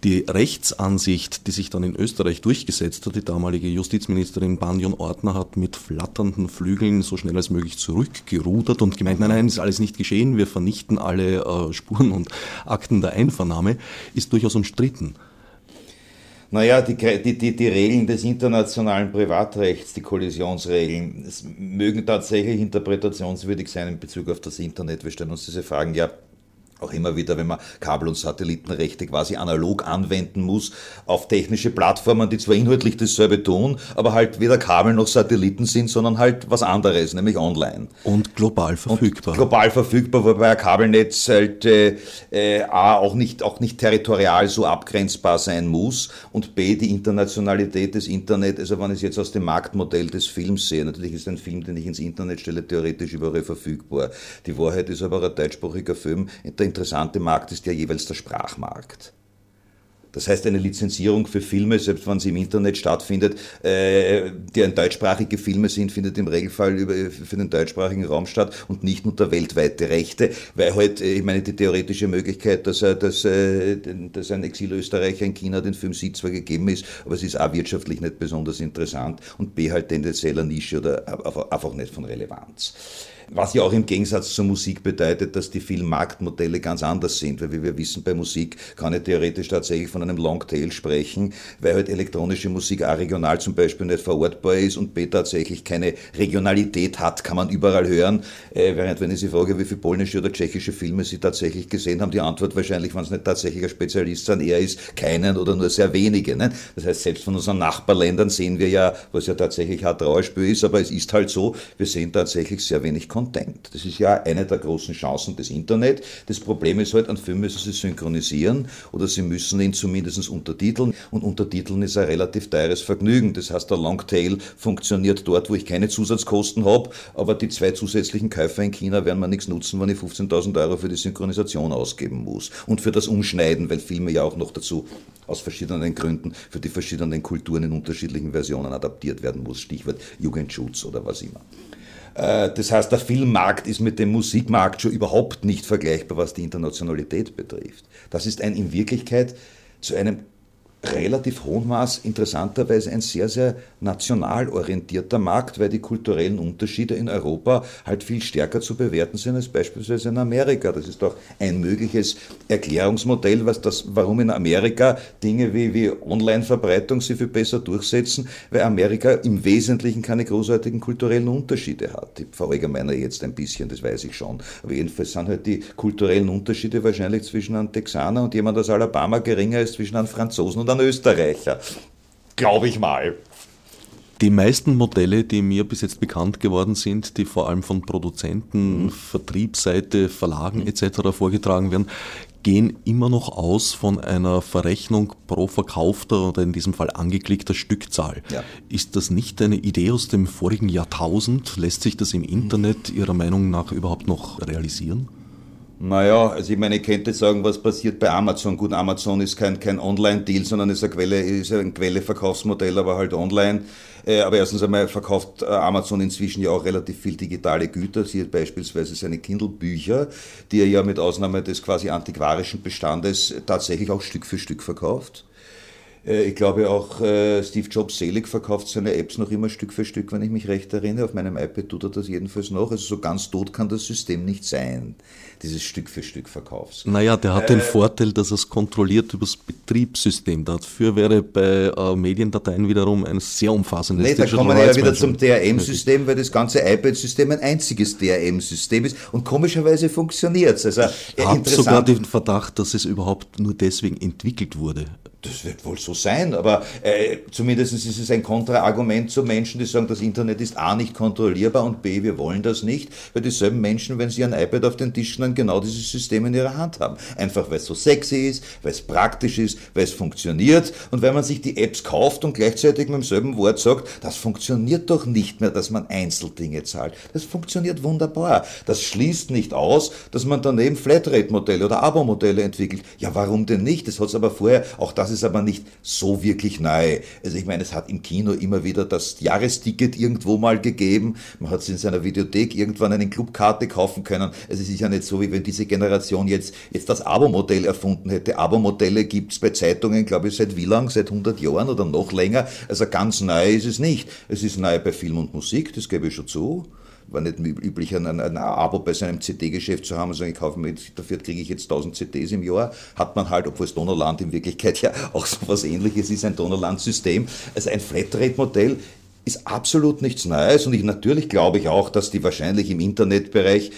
Die Rechtsansicht, die sich dann in Österreich durchgesetzt hat, die damalige Justizministerin Banjon Ortner hat mit flatternden Flügeln so schnell als möglich zurückgerudert und gemeint, nein, nein, ist alles nicht geschehen, wir vernichten alle äh, Spuren und Akten der Einvernahme, ist durchaus umstritten. Naja, die, die, die, die Regeln des internationalen Privatrechts, die Kollisionsregeln, mögen tatsächlich interpretationswürdig sein in Bezug auf das Internet. Wir stellen uns diese Fragen ja auch immer wieder, wenn man Kabel- und Satellitenrechte quasi analog anwenden muss auf technische Plattformen, die zwar inhaltlich dasselbe tun, aber halt weder Kabel noch Satelliten sind, sondern halt was anderes, nämlich online. Und global verfügbar. Und global verfügbar, wobei ein Kabelnetz halt äh, äh, A, auch nicht, auch nicht territorial so abgrenzbar sein muss und B, die Internationalität des Internet, also wenn ich es jetzt aus dem Marktmodell des Films sehe, natürlich ist ein Film, den ich ins Internet stelle, theoretisch überall verfügbar. Die Wahrheit ist aber ein deutschsprachiger Film, der interessante Markt ist ja jeweils der Sprachmarkt. Das heißt, eine Lizenzierung für Filme, selbst wenn sie im Internet stattfindet, äh, die ein deutschsprachige Filme sind, findet im Regelfall über, für den deutschsprachigen Raum statt und nicht unter weltweite Rechte, weil halt, äh, ich meine, die theoretische Möglichkeit, dass, dass, äh, dass ein Exilösterreicher in China den Film sieht, zwar gegeben ist, aber es ist A wirtschaftlich nicht besonders interessant und B halt tendenzieller Nische oder einfach nicht von Relevanz. Was ja auch im Gegensatz zur Musik bedeutet, dass die vielen Marktmodelle ganz anders sind, weil wie wir wissen, bei Musik kann ich theoretisch tatsächlich von einem Longtail sprechen, weil halt elektronische Musik A regional zum Beispiel nicht verortbar ist und B tatsächlich keine Regionalität hat, kann man überall hören. Äh, während wenn ich Sie frage, wie viele polnische oder tschechische Filme Sie tatsächlich gesehen haben, die Antwort wahrscheinlich, wenn es nicht tatsächlich ein Spezialist sein, eher ist, keinen oder nur sehr wenige. Ne? Das heißt, selbst von unseren Nachbarländern sehen wir ja, was ja tatsächlich ein Trauerspiel ist, aber es ist halt so, wir sehen tatsächlich sehr wenig Content. Das ist ja eine der großen Chancen des Internet. Das Problem ist halt, einen Film müssen Sie synchronisieren oder Sie müssen ihn zumindest untertiteln und untertiteln ist ein relativ teures Vergnügen. Das heißt, der Longtail funktioniert dort, wo ich keine Zusatzkosten habe, aber die zwei zusätzlichen Käufer in China werden mir nichts nutzen, wenn ich 15.000 Euro für die Synchronisation ausgeben muss und für das Umschneiden, weil Filme ja auch noch dazu aus verschiedenen Gründen für die verschiedenen Kulturen in unterschiedlichen Versionen adaptiert werden muss. Stichwort Jugendschutz oder was immer. Äh, das heißt, der Filmmarkt ist mit dem Musikmarkt schon überhaupt nicht vergleichbar, was die Internationalität betrifft. Das ist ein in Wirklichkeit zu einem relativ hohen Maß interessanterweise ein sehr, sehr national orientierter Markt, weil die kulturellen Unterschiede in Europa halt viel stärker zu bewerten sind als beispielsweise in Amerika. Das ist doch ein mögliches Erklärungsmodell, was das, warum in Amerika Dinge wie, wie Online-Verbreitung sich viel besser durchsetzen, weil Amerika im Wesentlichen keine großartigen kulturellen Unterschiede hat. Ich verallgemeine jetzt ein bisschen, das weiß ich schon. Aber jedenfalls sind halt die kulturellen Unterschiede wahrscheinlich zwischen einem Texaner und jemand aus Alabama geringer als zwischen einem Franzosen und und ein Österreicher. Glaube ich mal. Die meisten Modelle, die mir bis jetzt bekannt geworden sind, die vor allem von Produzenten, mhm. Vertriebsseite, Verlagen etc. vorgetragen werden, gehen immer noch aus von einer Verrechnung pro verkaufter oder in diesem Fall angeklickter Stückzahl. Ja. Ist das nicht eine Idee aus dem vorigen Jahrtausend? Lässt sich das im Internet Ihrer Meinung nach überhaupt noch realisieren? Naja, also ich meine, ich könnte sagen, was passiert bei Amazon. Gut, Amazon ist kein, kein Online-Deal, sondern ist, eine Quelle, ist ein Quelle-Verkaufsmodell, aber halt online. Äh, aber erstens einmal verkauft äh, Amazon inzwischen ja auch relativ viel digitale Güter, siehe beispielsweise seine Kindle-Bücher, die er ja mit Ausnahme des quasi antiquarischen Bestandes tatsächlich auch Stück für Stück verkauft. Äh, ich glaube auch Steve Jobs selig verkauft seine Apps noch immer Stück für Stück, wenn ich mich recht erinnere. Auf meinem iPad tut er das jedenfalls noch. Also so ganz tot kann das System nicht sein dieses Stück für Stück verkaufst. Naja, der hat äh, den Vorteil, dass er es kontrolliert über das Betriebssystem. Dafür wäre bei äh, Mediendateien wiederum ein sehr umfassendes Nee, da kommen wir ja wieder zum DRM-System, weil das ganze iPad-System ein einziges DRM-System ist und komischerweise funktioniert es. Also, ich habe sogar den Verdacht, dass es überhaupt nur deswegen entwickelt wurde. Das wird wohl so sein, aber äh, zumindest ist es ein Kontraargument zu Menschen, die sagen, das Internet ist A nicht kontrollierbar und B, wir wollen das nicht, weil dieselben Menschen, wenn sie ein iPad auf den Tisch dann genau dieses System in ihrer Hand haben. Einfach weil es so sexy ist, weil es praktisch ist, weil es funktioniert und weil man sich die Apps kauft und gleichzeitig mit demselben Wort sagt, das funktioniert doch nicht mehr, dass man Einzeldinge zahlt. Das funktioniert wunderbar. Das schließt nicht aus, dass man daneben Flatrate-Modelle oder Abo-Modelle entwickelt. Ja, warum denn nicht? Das hat es aber vorher auch das das ist aber nicht so wirklich neu. Also ich meine, es hat im Kino immer wieder das Jahresticket irgendwo mal gegeben. Man hat es in seiner Videothek irgendwann eine Clubkarte kaufen können. Also es ist ja nicht so, wie wenn diese Generation jetzt, jetzt das Abo-Modell erfunden hätte. Abo-Modelle gibt es bei Zeitungen, glaube ich, seit wie lang? Seit 100 Jahren oder noch länger. Also ganz neu ist es nicht. Es ist neu bei Film und Musik, das gebe ich schon zu war nicht üblich, ein, ein, Abo bei seinem CD-Geschäft zu haben und sagen, ich kaufe mir, dafür kriege ich jetzt 1000 CDs im Jahr. Hat man halt, obwohl es Donnerland in Wirklichkeit ja auch so was ähnliches ist, ein Donnerland-System. Also ein Flatrate-Modell ist absolut nichts Neues und ich natürlich glaube ich auch, dass die wahrscheinlich im Internetbereich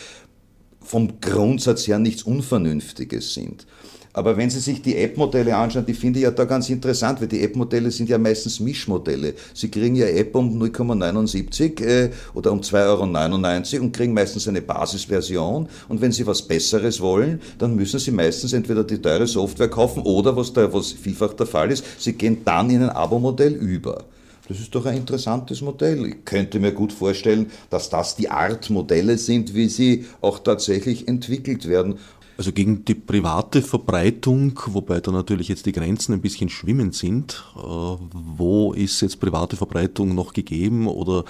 vom Grundsatz her nichts Unvernünftiges sind. Aber wenn Sie sich die App-Modelle anschauen, die finde ich ja da ganz interessant, weil die App-Modelle sind ja meistens Mischmodelle. Sie kriegen ja App um 0,79 äh, oder um 2,99 Euro und kriegen meistens eine Basisversion. Und wenn Sie was Besseres wollen, dann müssen Sie meistens entweder die teure Software kaufen oder, was, da, was vielfach der Fall ist, Sie gehen dann in ein Abo-Modell über. Das ist doch ein interessantes Modell. Ich könnte mir gut vorstellen, dass das die Art Modelle sind, wie sie auch tatsächlich entwickelt werden. Also gegen die private Verbreitung, wobei da natürlich jetzt die Grenzen ein bisschen schwimmend sind. Äh, wo ist jetzt private Verbreitung noch gegeben oder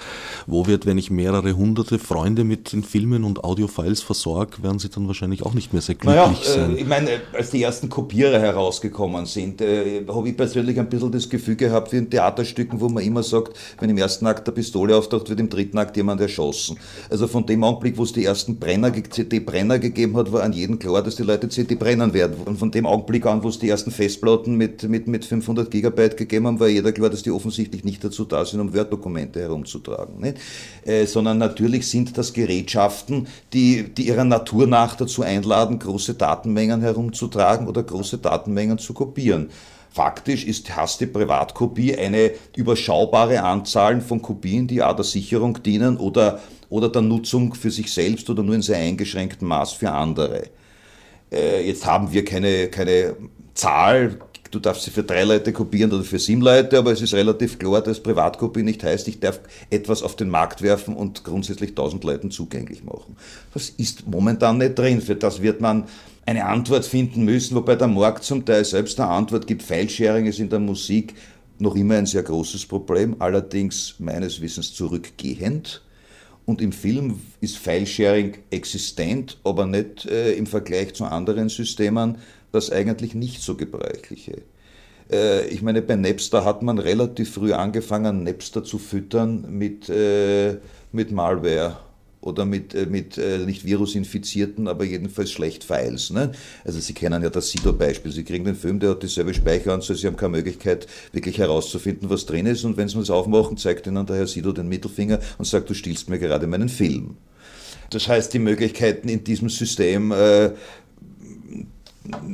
wo wird, wenn ich mehrere hunderte Freunde mit den Filmen und Audiofiles versorge, werden sie dann wahrscheinlich auch nicht mehr sehr glücklich naja, sein. Äh, ich meine, als die ersten Kopierer herausgekommen sind, äh, habe ich persönlich ein bisschen das Gefühl gehabt wie in Theaterstücken, wo man immer sagt, wenn im ersten Akt der Pistole auftaucht, wird im dritten Akt jemand erschossen. Also von dem Augenblick, wo es die ersten Brenner, CD-Brenner gegeben hat, war an jedem klar, dass die Leute CD brennen werden. Und von dem Augenblick an, wo es die ersten Festplatten mit, mit, mit 500 Gigabyte gegeben haben, war jeder klar, dass die offensichtlich nicht dazu da sind, um Word-Dokumente herumzutragen. Nicht? Äh, sondern natürlich sind das Gerätschaften, die, die ihrer Natur nach dazu einladen, große Datenmengen herumzutragen oder große Datenmengen zu kopieren. Faktisch ist, hast die Privatkopie eine überschaubare Anzahl von Kopien, die auch der Sicherung dienen oder, oder der Nutzung für sich selbst oder nur in sehr eingeschränktem Maß für andere. Äh, jetzt haben wir keine, keine Zahl, du darfst sie für drei Leute kopieren oder für sieben Leute, aber es ist relativ klar, dass Privatkopie nicht heißt, ich darf etwas auf den Markt werfen und grundsätzlich tausend Leuten zugänglich machen. Das ist momentan nicht drin. Für das wird man eine Antwort finden müssen, wobei der Markt zum Teil selbst eine Antwort gibt. Filesharing ist in der Musik noch immer ein sehr großes Problem, allerdings meines Wissens zurückgehend. Und im Film ist Filesharing existent, aber nicht äh, im Vergleich zu anderen Systemen das eigentlich nicht so gebräuchliche. Äh, ich meine, bei Napster hat man relativ früh angefangen, Napster zu füttern mit, äh, mit Malware oder mit, äh, mit äh, nicht virusinfizierten, aber jedenfalls schlecht Files. Ne? Also Sie kennen ja das Sido-Beispiel. Sie kriegen den Film, der hat dieselbe Speicheranzahl, Sie haben keine Möglichkeit, wirklich herauszufinden, was drin ist. Und wenn Sie es aufmachen, zeigt Ihnen der Herr Sido den Mittelfinger und sagt, du stiehlst mir gerade meinen Film. Das heißt, die Möglichkeiten in diesem System äh,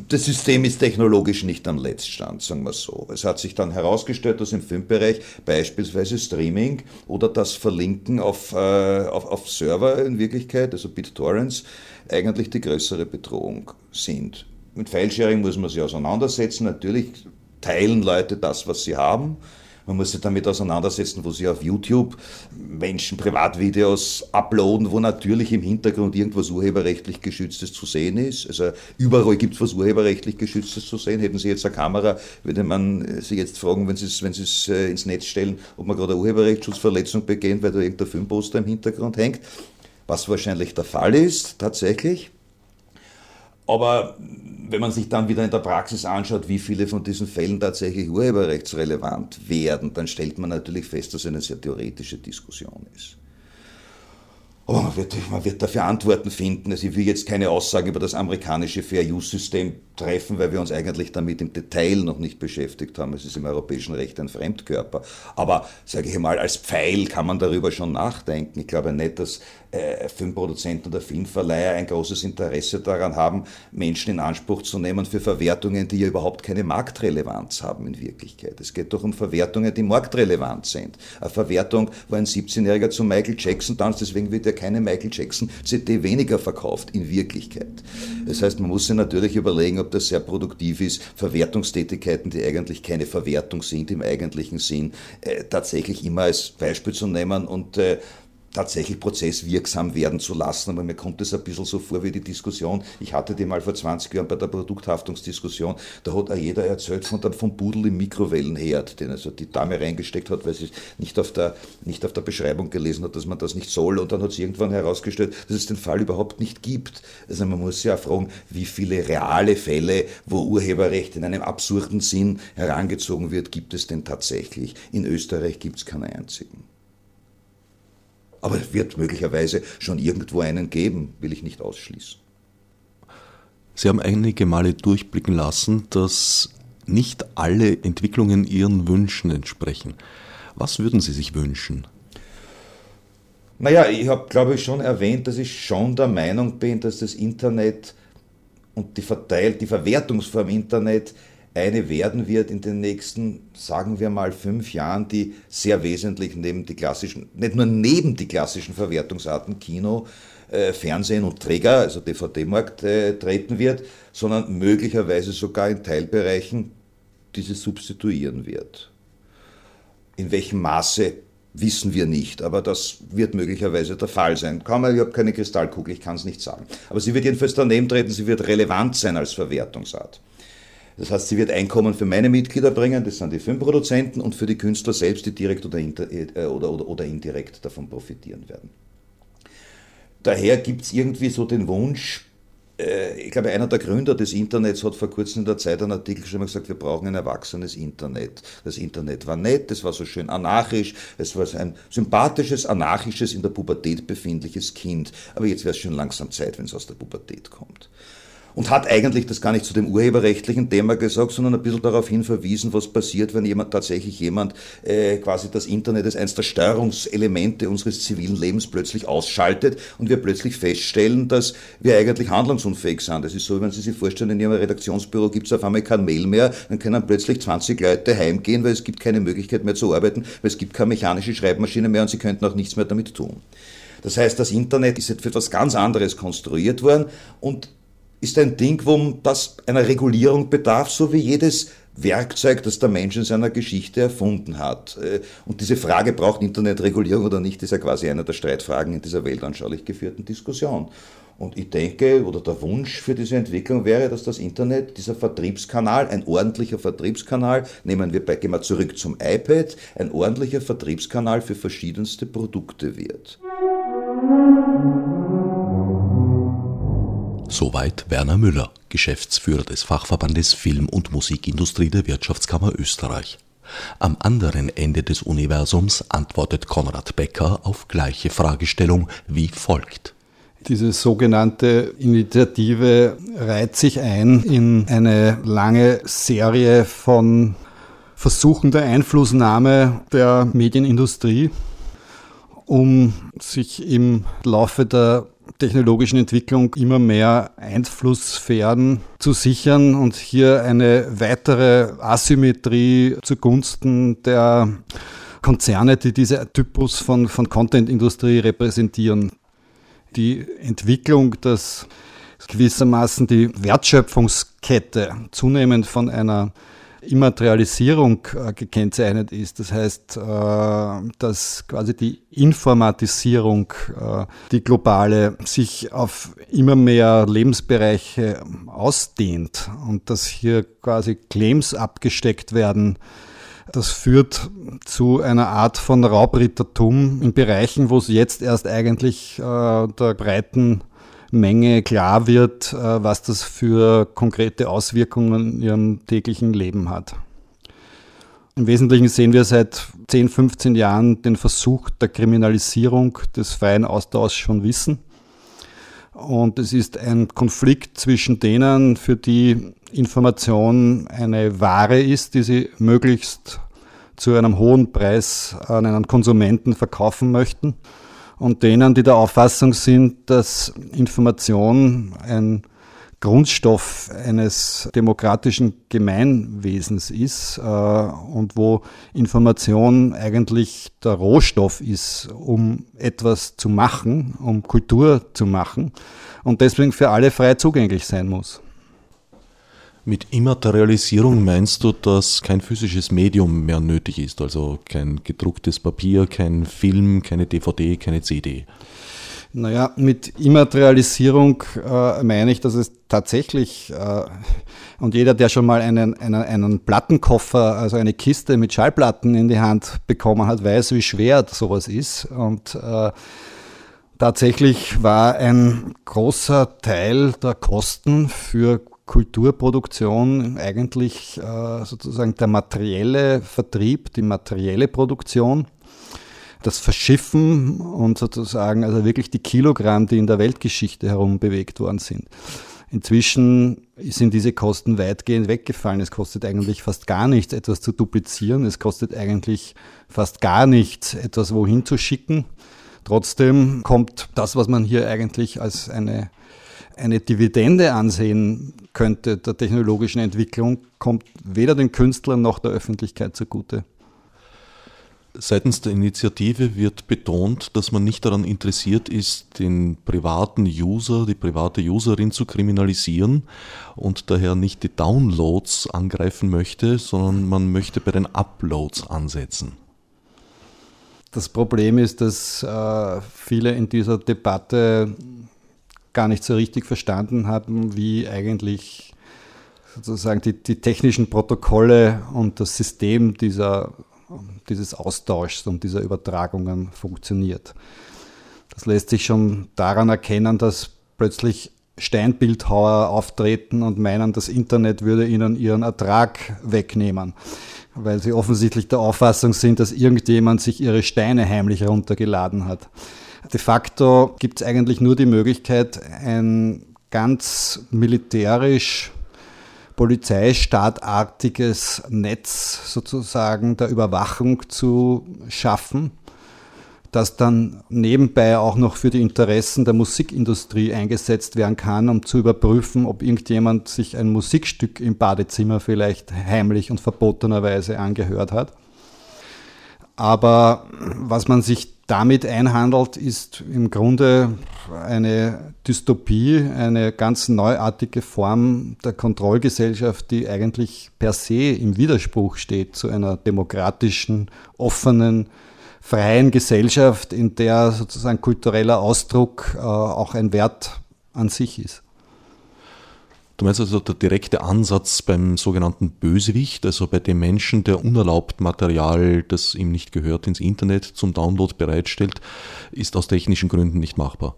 das System ist technologisch nicht am Letztstand, sagen wir so. Es hat sich dann herausgestellt, dass im Filmbereich beispielsweise Streaming oder das Verlinken auf, äh, auf, auf Server in Wirklichkeit, also BitTorrents, eigentlich die größere Bedrohung sind. Mit Filesharing muss man sich auseinandersetzen. Natürlich teilen Leute das, was sie haben. Man muss sich damit auseinandersetzen, wo sie auf YouTube Menschen Privatvideos uploaden, wo natürlich im Hintergrund irgendwas urheberrechtlich Geschütztes zu sehen ist. Also überall gibt es was urheberrechtlich Geschütztes zu sehen. Hätten Sie jetzt eine Kamera, würde man Sie jetzt fragen, wenn Sie es wenn äh, ins Netz stellen, ob man gerade eine Urheberrechtsschutzverletzung begehen, weil da irgendein Filmposter im Hintergrund hängt. Was wahrscheinlich der Fall ist, tatsächlich. Aber wenn man sich dann wieder in der Praxis anschaut, wie viele von diesen Fällen tatsächlich urheberrechtsrelevant werden, dann stellt man natürlich fest, dass es eine sehr theoretische Diskussion ist. Aber man wird, man wird dafür Antworten finden. Also ich will jetzt keine Aussagen über das amerikanische Fair-Use-System treffen, weil wir uns eigentlich damit im Detail noch nicht beschäftigt haben. Es ist im europäischen Recht ein Fremdkörper. Aber, sage ich mal, als Pfeil kann man darüber schon nachdenken. Ich glaube nicht, dass äh, Filmproduzenten oder Filmverleiher ein großes Interesse daran haben, Menschen in Anspruch zu nehmen für Verwertungen, die ja überhaupt keine Marktrelevanz haben in Wirklichkeit. Es geht doch um Verwertungen, die marktrelevant sind. Eine Verwertung, wo ein 17-Jähriger zu Michael Jackson tanzt, deswegen wird ja keine Michael Jackson CD weniger verkauft in Wirklichkeit. Das heißt, man muss sich natürlich überlegen, ob das sehr produktiv ist, Verwertungstätigkeiten, die eigentlich keine Verwertung sind im eigentlichen Sinn, äh, tatsächlich immer als Beispiel zu nehmen und äh, tatsächlich prozesswirksam werden zu lassen. Aber mir kommt es ein bisschen so vor wie die Diskussion, ich hatte die mal vor 20 Jahren bei der Produkthaftungsdiskussion, da hat auch jeder erzählt von dem vom Pudel im Mikrowellenherd, den also die Dame reingesteckt hat, weil sie nicht auf, der, nicht auf der Beschreibung gelesen hat, dass man das nicht soll. Und dann hat sie irgendwann herausgestellt, dass es den Fall überhaupt nicht gibt. Also man muss ja fragen, wie viele reale Fälle, wo Urheberrecht in einem absurden Sinn herangezogen wird, gibt es denn tatsächlich? In Österreich gibt es keinen einzigen. Aber es wird möglicherweise schon irgendwo einen geben, will ich nicht ausschließen. Sie haben einige Male durchblicken lassen, dass nicht alle Entwicklungen Ihren Wünschen entsprechen. Was würden Sie sich wünschen? Naja, ich habe, glaube ich, schon erwähnt, dass ich schon der Meinung bin, dass das Internet und die, Verteilt, die Verwertungsform Internet eine werden wird in den nächsten, sagen wir mal, fünf Jahren, die sehr wesentlich neben die klassischen, nicht nur neben die klassischen Verwertungsarten Kino, äh, Fernsehen und Träger, also DVD-Markt, äh, treten wird, sondern möglicherweise sogar in Teilbereichen diese substituieren wird. In welchem Maße wissen wir nicht, aber das wird möglicherweise der Fall sein. Kaum, ich habe keine Kristallkugel, ich kann es nicht sagen. Aber sie wird jedenfalls daneben treten, sie wird relevant sein als Verwertungsart. Das heißt, sie wird Einkommen für meine Mitglieder bringen, das sind die Filmproduzenten, und für die Künstler selbst, die direkt oder, äh, oder, oder, oder indirekt davon profitieren werden. Daher gibt es irgendwie so den Wunsch, äh, ich glaube, einer der Gründer des Internets hat vor kurzem in der Zeit einen Artikel schon mal gesagt, wir brauchen ein erwachsenes Internet. Das Internet war nett, es war so schön anarchisch, es war ein sympathisches, anarchisches, in der Pubertät befindliches Kind. Aber jetzt wäre es schon langsam Zeit, wenn es aus der Pubertät kommt und hat eigentlich das gar nicht zu dem urheberrechtlichen Thema gesagt, sondern ein bisschen darauf hin verwiesen, was passiert, wenn jemand tatsächlich jemand äh, quasi das Internet als eines der Steuerungselemente unseres zivilen Lebens plötzlich ausschaltet und wir plötzlich feststellen, dass wir eigentlich handlungsunfähig sind. Das ist so, wenn Sie sich vorstellen, in Ihrem Redaktionsbüro gibt es auf einmal kein Mail mehr, dann können plötzlich 20 Leute heimgehen, weil es gibt keine Möglichkeit mehr zu arbeiten, weil es gibt keine mechanische Schreibmaschine mehr und sie könnten auch nichts mehr damit tun. Das heißt, das Internet ist für etwas ganz anderes konstruiert worden und ist ein Ding, wo das einer Regulierung bedarf, so wie jedes Werkzeug, das der Mensch in seiner Geschichte erfunden hat. Äh, und diese Frage, braucht Internetregulierung oder nicht, ist ja quasi eine der Streitfragen in dieser weltanschaulich geführten Diskussion. Und ich denke, oder der Wunsch für diese Entwicklung wäre, dass das Internet, dieser Vertriebskanal, ein ordentlicher Vertriebskanal, nehmen wir, gehen wir zurück zum iPad, ein ordentlicher Vertriebskanal für verschiedenste Produkte wird. Soweit Werner Müller, Geschäftsführer des Fachverbandes Film- und Musikindustrie der Wirtschaftskammer Österreich. Am anderen Ende des Universums antwortet Konrad Becker auf gleiche Fragestellung wie folgt. Diese sogenannte Initiative reiht sich ein in eine lange Serie von Versuchen der Einflussnahme der Medienindustrie, um sich im Laufe der technologischen Entwicklung immer mehr Einflusssphären zu sichern und hier eine weitere Asymmetrie zugunsten der Konzerne, die diese Typus von, von Content-Industrie repräsentieren. Die Entwicklung, dass gewissermaßen die Wertschöpfungskette zunehmend von einer Immaterialisierung äh, gekennzeichnet ist. Das heißt, äh, dass quasi die Informatisierung, äh, die globale, sich auf immer mehr Lebensbereiche ausdehnt und dass hier quasi Claims abgesteckt werden. Das führt zu einer Art von Raubrittertum in Bereichen, wo es jetzt erst eigentlich der breiten Menge klar wird, äh, was das für konkrete Auswirkungen in ihrem täglichen Leben hat. Im Wesentlichen sehen wir seit 10, 15 Jahren den Versuch der Kriminalisierung des freien Austauschs von Wissen. Und es ist ein Konflikt zwischen denen, für die Information eine Ware ist, die sie möglichst zu einem hohen Preis an einen Konsumenten verkaufen möchten und denen, die der Auffassung sind, dass Information ein Grundstoff eines demokratischen Gemeinwesens ist äh, und wo Information eigentlich der Rohstoff ist, um etwas zu machen, um Kultur zu machen und deswegen für alle frei zugänglich sein muss. Mit Immaterialisierung meinst du, dass kein physisches Medium mehr nötig ist, also kein gedrucktes Papier, kein Film, keine DVD, keine CD? Naja, mit Immaterialisierung äh, meine ich, dass es tatsächlich, äh, und jeder, der schon mal einen, einen, einen Plattenkoffer, also eine Kiste mit Schallplatten in die Hand bekommen hat, weiß, wie schwer sowas ist. Und äh, tatsächlich war ein großer Teil der Kosten für Kulturproduktion eigentlich äh, sozusagen der materielle Vertrieb, die materielle Produktion, das Verschiffen und sozusagen also wirklich die Kilogramm, die in der Weltgeschichte herum bewegt worden sind. Inzwischen sind diese Kosten weitgehend weggefallen. Es kostet eigentlich fast gar nichts, etwas zu duplizieren. Es kostet eigentlich fast gar nichts, etwas wohin zu schicken. Trotzdem kommt das, was man hier eigentlich als eine, eine Dividende ansehen könnte der technologischen Entwicklung, kommt weder den Künstlern noch der Öffentlichkeit zugute. Seitens der Initiative wird betont, dass man nicht daran interessiert ist, den privaten User, die private Userin zu kriminalisieren und daher nicht die Downloads angreifen möchte, sondern man möchte bei den Uploads ansetzen. Das Problem ist, dass äh, viele in dieser Debatte gar nicht so richtig verstanden haben, wie eigentlich sozusagen die, die technischen Protokolle und das System dieser dieses Austauschs und dieser Übertragungen funktioniert. Das lässt sich schon daran erkennen, dass plötzlich Steinbildhauer auftreten und meinen, das Internet würde ihnen ihren Ertrag wegnehmen, weil sie offensichtlich der Auffassung sind, dass irgendjemand sich ihre Steine heimlich runtergeladen hat. De facto gibt es eigentlich nur die Möglichkeit, ein ganz militärisch polizeistaatartiges Netz sozusagen der Überwachung zu schaffen, das dann nebenbei auch noch für die Interessen der Musikindustrie eingesetzt werden kann, um zu überprüfen, ob irgendjemand sich ein Musikstück im Badezimmer vielleicht heimlich und verbotenerweise angehört hat. Aber was man sich damit einhandelt, ist im Grunde eine Dystopie, eine ganz neuartige Form der Kontrollgesellschaft, die eigentlich per se im Widerspruch steht zu einer demokratischen, offenen, freien Gesellschaft, in der sozusagen kultureller Ausdruck äh, auch ein Wert an sich ist. Du meinst also der direkte Ansatz beim sogenannten Bösewicht, also bei dem Menschen, der unerlaubt Material, das ihm nicht gehört, ins Internet zum Download bereitstellt, ist aus technischen Gründen nicht machbar.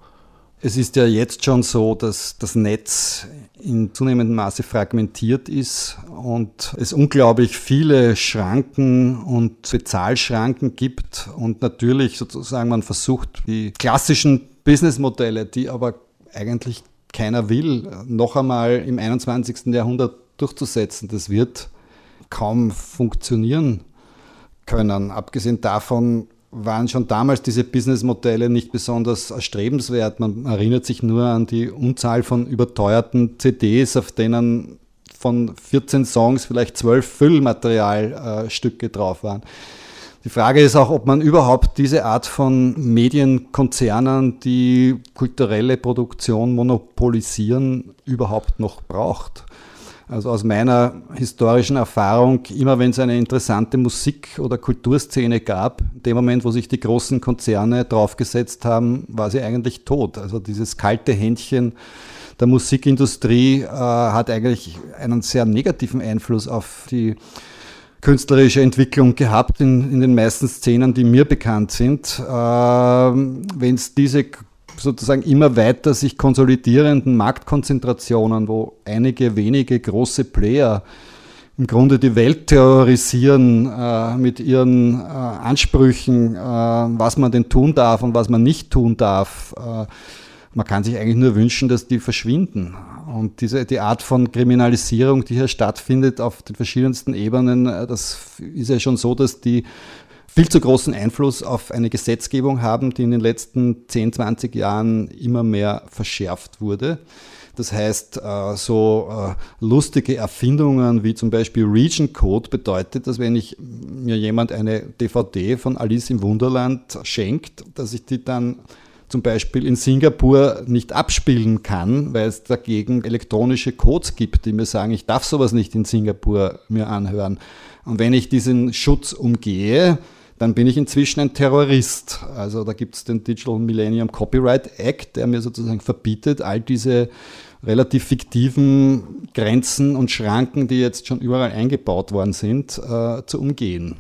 Es ist ja jetzt schon so, dass das Netz in zunehmendem Maße fragmentiert ist und es unglaublich viele Schranken und Bezahlschranken gibt und natürlich sozusagen man versucht, die klassischen Businessmodelle, die aber eigentlich keiner will, noch einmal im 21. Jahrhundert durchzusetzen. Das wird kaum funktionieren können. Abgesehen davon waren schon damals diese Businessmodelle nicht besonders erstrebenswert. Man erinnert sich nur an die Unzahl von überteuerten CDs, auf denen von 14 Songs vielleicht 12 Füllmaterialstücke äh, drauf waren. Die Frage ist auch, ob man überhaupt diese Art von Medienkonzernen, die kulturelle Produktion monopolisieren, überhaupt noch braucht. Also aus meiner historischen Erfahrung, immer wenn es eine interessante Musik- oder Kulturszene gab, in dem Moment, wo sich die großen Konzerne draufgesetzt haben, war sie eigentlich tot. Also dieses kalte Händchen der Musikindustrie äh, hat eigentlich einen sehr negativen Einfluss auf die künstlerische Entwicklung gehabt in, in den meisten Szenen, die mir bekannt sind. Ähm, Wenn es diese sozusagen immer weiter sich konsolidierenden Marktkonzentrationen, wo einige wenige große Player im Grunde die Welt terrorisieren äh, mit ihren äh, Ansprüchen, äh, was man denn tun darf und was man nicht tun darf. Man kann sich eigentlich nur wünschen, dass die verschwinden. Und diese, die Art von Kriminalisierung, die hier stattfindet auf den verschiedensten Ebenen, äh, das ist ja schon so, dass die viel zu großen Einfluss auf eine Gesetzgebung haben, die in den letzten 10, 20 Jahren immer mehr verschärft wurde. Das heißt, äh, so äh, lustige Erfindungen wie zum Beispiel Region Code bedeutet, dass wenn ich mir jemand eine DVD von Alice im Wunderland schenkt, dass ich die dann zum Beispiel in Singapur nicht abspielen kann, weil es dagegen elektronische Codes gibt, die mir sagen, ich darf sowas nicht in Singapur mir anhören. Und wenn ich diesen Schutz umgehe, dann bin ich inzwischen ein Terrorist. Also da gibt es den Digital Millennium Copyright Act, der mir sozusagen verbietet, all diese relativ fiktiven Grenzen und Schranken, die jetzt schon überall eingebaut worden sind, äh, zu umgehen.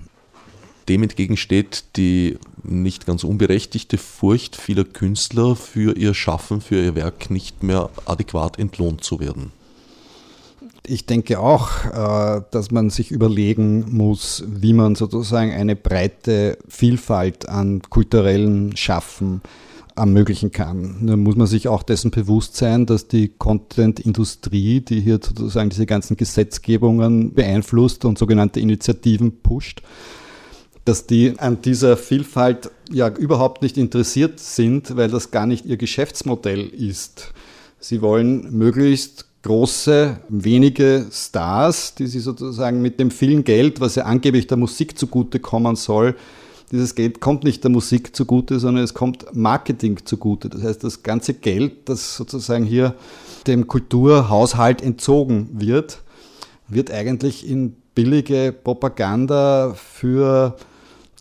Dem entgegensteht die nicht ganz unberechtigte Furcht vieler Künstler, für ihr Schaffen, für ihr Werk nicht mehr adäquat entlohnt zu werden. Ich denke auch, äh, dass man sich überlegen muss, wie man sozusagen eine breite Vielfalt an kulturellen Schaffen ermöglichen kann. Nur muss man sich auch dessen bewusst sein, dass die Content-Industrie, die hier sozusagen diese ganzen Gesetzgebungen beeinflusst und sogenannte Initiativen pusht, dass die an dieser Vielfalt ja überhaupt nicht interessiert sind, weil das gar nicht ihr Geschäftsmodell ist. Sie wollen möglichst große, wenige Stars, die sie sozusagen mit dem vielen Geld, was ja angeblich der Musik zugutekommen soll, dieses Geld kommt nicht der Musik zugute, sondern es kommt Marketing zugute. Das heißt, das ganze Geld, das sozusagen hier dem Kulturhaushalt entzogen wird, wird eigentlich in billige Propaganda für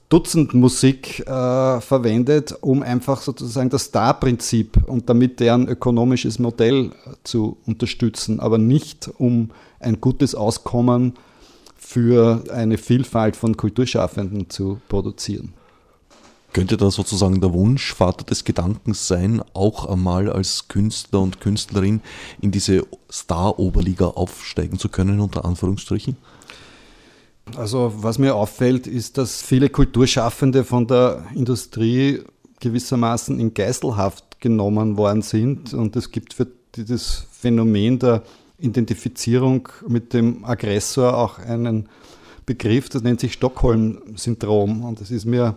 Dutzendmusik äh, verwendet, um einfach sozusagen das Star-Prinzip und damit deren ökonomisches Modell zu unterstützen, aber nicht um ein gutes Auskommen für eine Vielfalt von Kulturschaffenden zu produzieren. Könnte da sozusagen der Wunsch Vater des Gedankens sein, auch einmal als Künstler und Künstlerin in diese Star-Oberliga aufsteigen zu können, unter Anführungsstrichen? Also was mir auffällt, ist, dass viele Kulturschaffende von der Industrie gewissermaßen in Geiselhaft genommen worden sind. Und es gibt für dieses Phänomen der Identifizierung mit dem Aggressor auch einen Begriff, das nennt sich Stockholm-Syndrom. Und es ist mir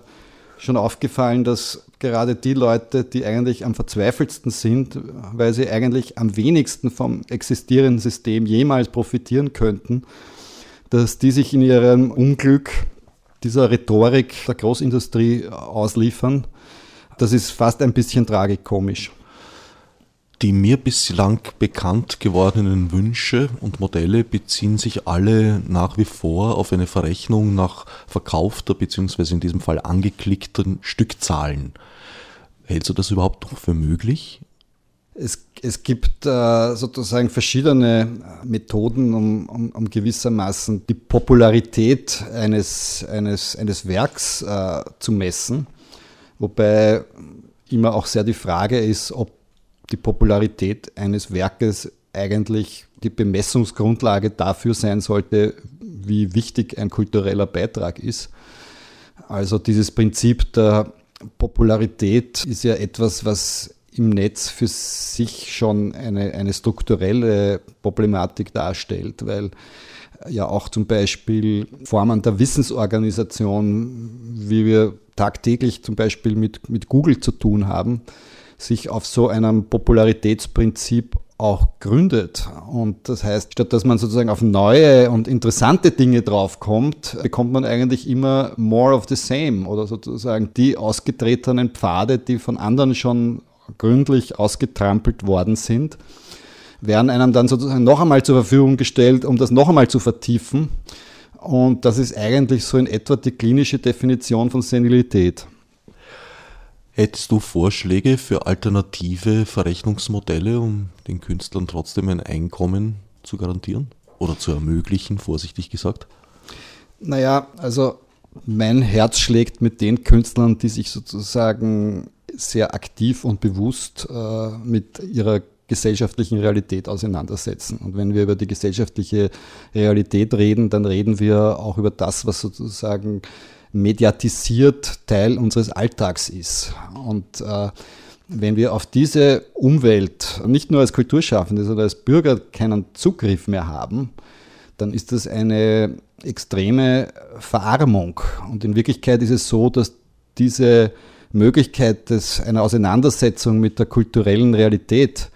schon aufgefallen, dass gerade die Leute, die eigentlich am verzweifeltsten sind, weil sie eigentlich am wenigsten vom existierenden System jemals profitieren könnten, dass die sich in ihrem Unglück dieser Rhetorik der Großindustrie ausliefern. Das ist fast ein bisschen tragikomisch. Die mir bislang bekannt gewordenen Wünsche und Modelle beziehen sich alle nach wie vor auf eine Verrechnung nach verkaufter bzw. in diesem Fall angeklickten Stückzahlen. Hältst du das überhaupt noch für möglich? Es, es gibt äh, sozusagen verschiedene Methoden, um, um, um, gewissermaßen die Popularität eines, eines, eines Werks äh, zu messen, wobei immer auch sehr die Frage ist, ob die Popularität eines Werkes eigentlich die Bemessungsgrundlage dafür sein sollte, wie wichtig ein kultureller Beitrag ist. Also dieses Prinzip der Popularität ist ja etwas, was im Netz für sich schon eine, eine strukturelle Problematik darstellt, weil ja auch zum Beispiel Formen der Wissensorganisation, wie wir tagtäglich zum Beispiel mit, mit Google zu tun haben, sich auf so einem Popularitätsprinzip auch gründet. Und das heißt, statt dass man sozusagen auf neue und interessante Dinge draufkommt, bekommt man eigentlich immer more of the same oder sozusagen die ausgetretenen Pfade, die von anderen schon gründlich ausgetrampelt worden sind, werden einem dann sozusagen noch einmal zur Verfügung gestellt, um das noch einmal zu vertiefen. Und das ist eigentlich so in etwa die klinische Definition von Senilität. Hättest du Vorschläge für alternative Verrechnungsmodelle, um den Künstlern trotzdem ein Einkommen zu garantieren oder zu ermöglichen, vorsichtig gesagt? Naja, also mein Herz schlägt mit den Künstlern, die sich sozusagen sehr aktiv und bewusst äh, mit ihrer gesellschaftlichen Realität auseinandersetzen. Und wenn wir über die gesellschaftliche Realität reden, dann reden wir auch über das, was sozusagen mediatisiert Teil unseres Alltags ist. Und äh, wenn wir auf diese Umwelt nicht nur als Kulturschaffende, sondern als Bürger keinen Zugriff mehr haben, dann ist das eine extreme Verarmung. Und in Wirklichkeit ist es so, dass diese Möglichkeit des, einer Auseinandersetzung mit der kulturellen Realität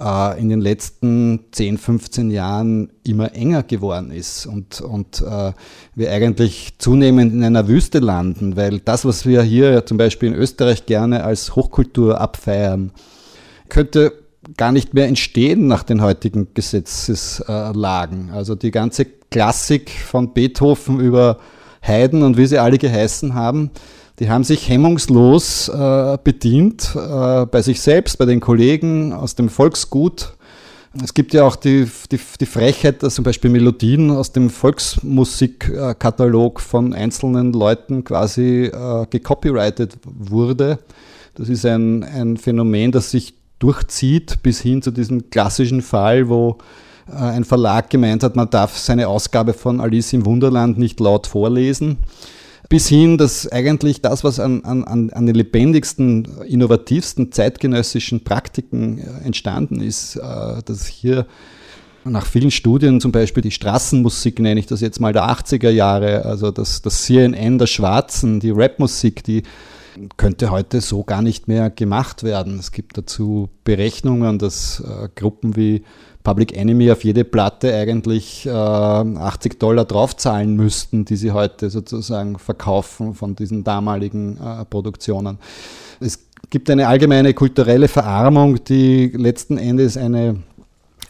äh, in den letzten 10, 15 Jahren immer enger geworden ist und, und äh, wir eigentlich zunehmend in einer Wüste landen, weil das, was wir hier zum Beispiel in Österreich gerne als Hochkultur abfeiern, könnte gar nicht mehr entstehen nach den heutigen Gesetzeslagen. Also die ganze Klassik von Beethoven über Haydn und wie sie alle geheißen haben, die haben sich hemmungslos äh, bedient äh, bei sich selbst, bei den Kollegen aus dem Volksgut. Es gibt ja auch die, die, die Frechheit, dass zum Beispiel Melodien aus dem Volksmusikkatalog von einzelnen Leuten quasi äh, gecopyrightet wurde. Das ist ein, ein Phänomen, das sich durchzieht bis hin zu diesem klassischen Fall, wo äh, ein Verlag gemeint hat, man darf seine Ausgabe von Alice im Wunderland nicht laut vorlesen bis hin, dass eigentlich das, was an, an, an den lebendigsten, innovativsten zeitgenössischen Praktiken äh, entstanden ist, äh, dass hier nach vielen Studien, zum Beispiel die Straßenmusik nenne ich das jetzt mal der 80er Jahre, also das, das CNN der Schwarzen, die Rapmusik, die könnte heute so gar nicht mehr gemacht werden. Es gibt dazu Berechnungen, dass äh, Gruppen wie Public Enemy auf jede Platte eigentlich äh, 80 Dollar draufzahlen müssten, die sie heute sozusagen verkaufen von diesen damaligen äh, Produktionen. Es gibt eine allgemeine kulturelle Verarmung, die letzten Endes eine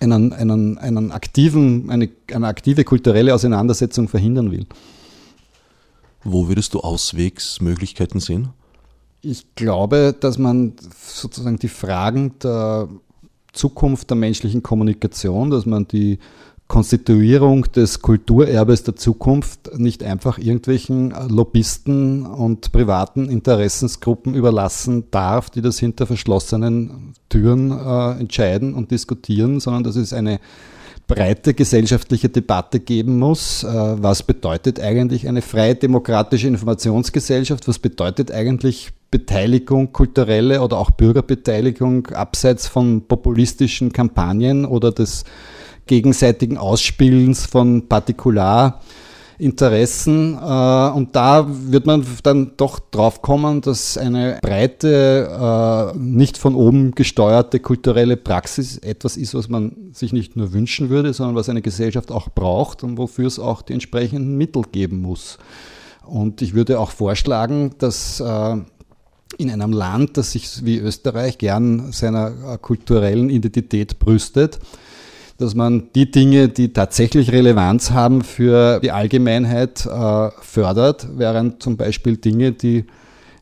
einen, einen, einen aktiven, eine, eine aktive kulturelle Auseinandersetzung verhindern will. Wo würdest du Auswegsmöglichkeiten sehen? Ich glaube, dass man sozusagen die Fragen der Zukunft der menschlichen Kommunikation, dass man die Konstituierung des Kulturerbes der Zukunft nicht einfach irgendwelchen Lobbyisten und privaten Interessensgruppen überlassen darf, die das hinter verschlossenen Türen äh, entscheiden und diskutieren, sondern dass es eine breite gesellschaftliche Debatte geben muss. Äh, was bedeutet eigentlich eine freie demokratische Informationsgesellschaft? Was bedeutet eigentlich Beteiligung, kulturelle oder auch Bürgerbeteiligung abseits von populistischen Kampagnen oder des gegenseitigen Ausspielens von Partikularinteressen. Äh, und da wird man dann doch drauf kommen, dass eine breite, äh, nicht von oben gesteuerte kulturelle Praxis etwas ist, was man sich nicht nur wünschen würde, sondern was eine Gesellschaft auch braucht und wofür es auch die entsprechenden Mittel geben muss. Und ich würde auch vorschlagen, dass äh, in einem Land, das sich wie Österreich gern seiner kulturellen Identität brüstet, dass man die Dinge, die tatsächlich Relevanz haben für die Allgemeinheit, äh, fördert, während zum Beispiel Dinge, die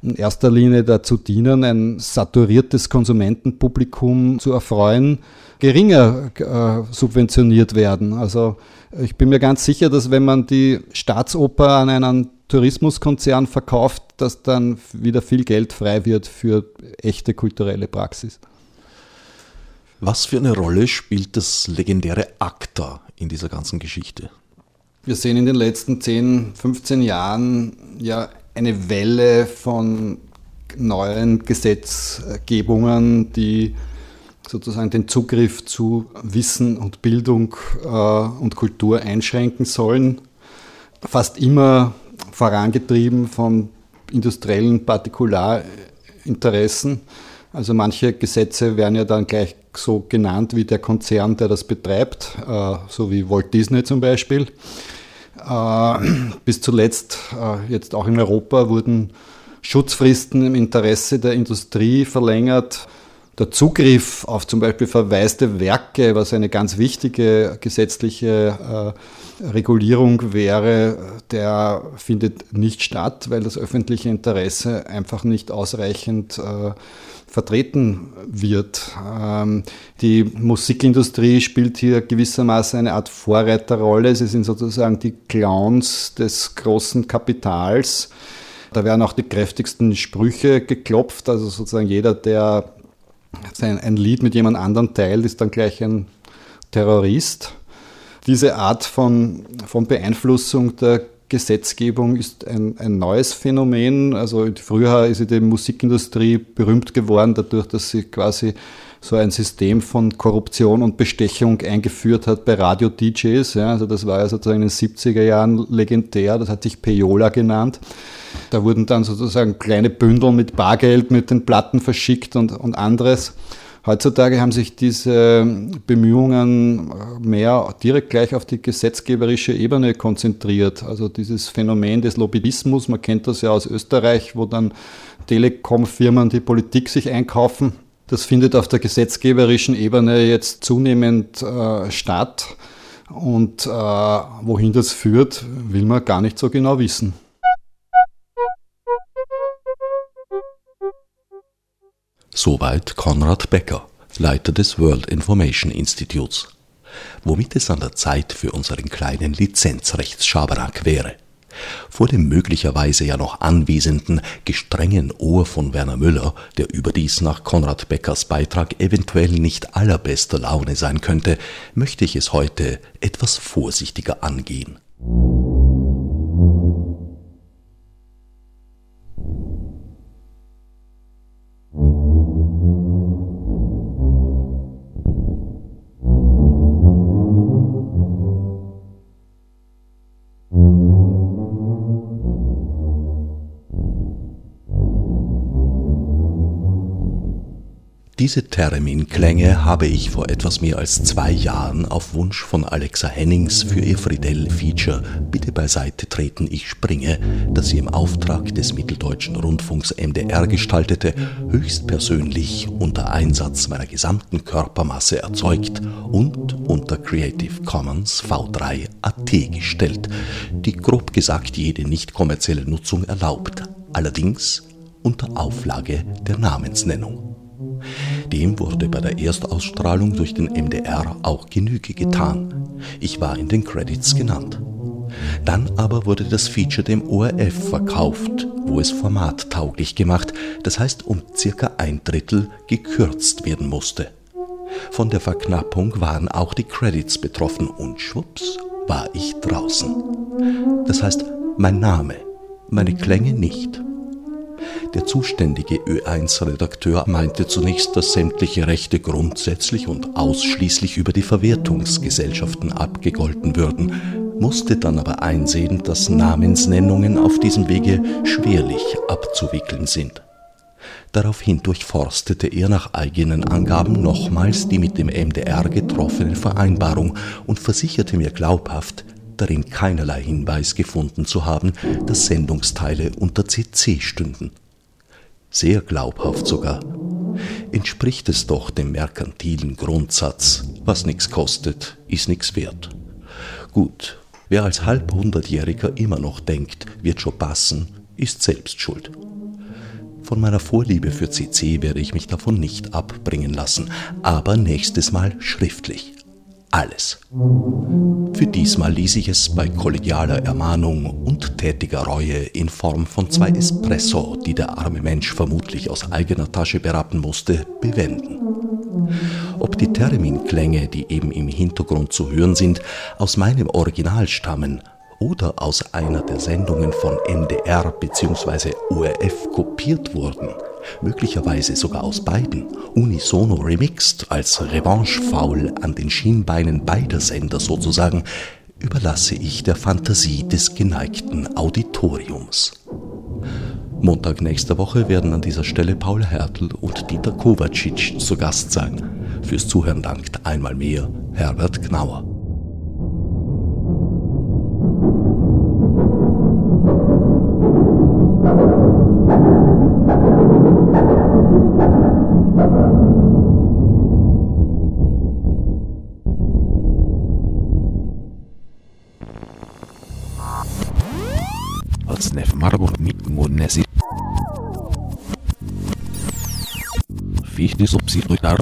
in erster Linie dazu dienen, ein saturiertes Konsumentenpublikum zu erfreuen, geringer äh, subventioniert werden. Also ich bin mir ganz sicher, dass wenn man die Staatsoper an einen Tourismuskonzern verkauft, dass dann wieder viel Geld frei wird für echte kulturelle Praxis. Was für eine Rolle spielt das legendäre ACTA in dieser ganzen Geschichte? Wir sehen in den letzten 10, 15 Jahren ja eine Welle von neuen Gesetzgebungen, die sozusagen den Zugriff zu Wissen und Bildung äh, und Kultur einschränken sollen. Fast immer vorangetrieben von industriellen Partikularinteressen. Also manche Gesetze werden ja dann gleich so genannt wie der Konzern, der das betreibt, äh, so wie Walt Disney zum Beispiel. Äh, bis zuletzt, äh, jetzt auch in Europa, wurden Schutzfristen im Interesse der Industrie verlängert. Der Zugriff auf zum Beispiel verwaiste Werke, was eine ganz wichtige gesetzliche Regulierung wäre, der findet nicht statt, weil das öffentliche Interesse einfach nicht ausreichend vertreten wird. Ähm, die Musikindustrie spielt hier gewissermaßen eine Art Vorreiterrolle. Sie sind sozusagen die Clowns des großen Kapitals. Da werden auch die kräftigsten Sprüche geklopft. Also sozusagen jeder, der ein Lied mit jemand anderem teilt, ist dann gleich ein Terrorist. Diese Art von, von Beeinflussung der Gesetzgebung ist ein, ein neues Phänomen. Also früher ist die Musikindustrie berühmt geworden dadurch, dass sie quasi so ein System von Korruption und Bestechung eingeführt hat bei Radio-DJs. Ja, also das war ja sozusagen in den 70er Jahren legendär, das hat sich Peyola genannt. Da wurden dann sozusagen kleine Bündel mit Bargeld mit den Platten verschickt und, und anderes. Heutzutage haben sich diese Bemühungen mehr direkt gleich auf die gesetzgeberische Ebene konzentriert. Also dieses Phänomen des Lobbyismus, man kennt das ja aus Österreich, wo dann Telekom-Firmen die Politik sich einkaufen. Das findet auf der gesetzgeberischen Ebene jetzt zunehmend äh, statt. Und äh, wohin das führt, will man gar nicht so genau wissen. Soweit Konrad Becker, Leiter des World Information Institutes. Womit es an der Zeit für unseren kleinen Lizenzrechtsschabernack wäre. Vor dem möglicherweise ja noch anwesenden, gestrengen Ohr von Werner Müller, der überdies nach Konrad Beckers Beitrag eventuell nicht allerbester Laune sein könnte, möchte ich es heute etwas vorsichtiger angehen. Diese Theremin-Klänge habe ich vor etwas mehr als zwei Jahren auf Wunsch von Alexa Hennings für ihr Friedel-Feature Bitte beiseite treten, ich springe, das sie im Auftrag des Mitteldeutschen Rundfunks MDR gestaltete, höchstpersönlich unter Einsatz meiner gesamten Körpermasse erzeugt und unter Creative Commons V3 AT gestellt, die grob gesagt jede nicht kommerzielle Nutzung erlaubt, allerdings unter Auflage der Namensnennung. Dem wurde bei der Erstausstrahlung durch den MDR auch Genüge getan. Ich war in den Credits genannt. Dann aber wurde das Feature dem ORF verkauft, wo es formattauglich gemacht, das heißt um circa ein Drittel gekürzt werden musste. Von der Verknappung waren auch die Credits betroffen und schwupps war ich draußen. Das heißt, mein Name, meine Klänge nicht. Der zuständige Ö1-Redakteur meinte zunächst, dass sämtliche Rechte grundsätzlich und ausschließlich über die Verwertungsgesellschaften abgegolten würden, musste dann aber einsehen, dass Namensnennungen auf diesem Wege schwerlich abzuwickeln sind. Daraufhin durchforstete er nach eigenen Angaben nochmals die mit dem MDR getroffene Vereinbarung und versicherte mir glaubhaft, darin keinerlei Hinweis gefunden zu haben, dass Sendungsteile unter CC stünden. Sehr glaubhaft sogar. Entspricht es doch dem merkantilen Grundsatz, was nichts kostet, ist nichts wert. Gut, wer als halbhundertjähriger immer noch denkt, wird schon passen, ist selbst schuld. Von meiner Vorliebe für CC werde ich mich davon nicht abbringen lassen, aber nächstes Mal schriftlich alles. Für diesmal ließ ich es bei kollegialer Ermahnung und tätiger Reue in Form von zwei Espresso, die der arme Mensch vermutlich aus eigener Tasche berappen musste, bewenden. Ob die Terminklänge, die eben im Hintergrund zu hören sind, aus meinem Original stammen oder aus einer der Sendungen von NDR bzw. ORF kopiert wurden, möglicherweise sogar aus beiden, unisono remixed als Revanche-Faul an den Schienbeinen beider Sender sozusagen, überlasse ich der Fantasie des geneigten Auditoriums. Montag nächster Woche werden an dieser Stelle Paul Hertel und Dieter Kovacic zu Gast sein. Fürs Zuhören dankt einmal mehr Herbert Gnauer. Als Marburg mit Munesi. Fichte subsidiar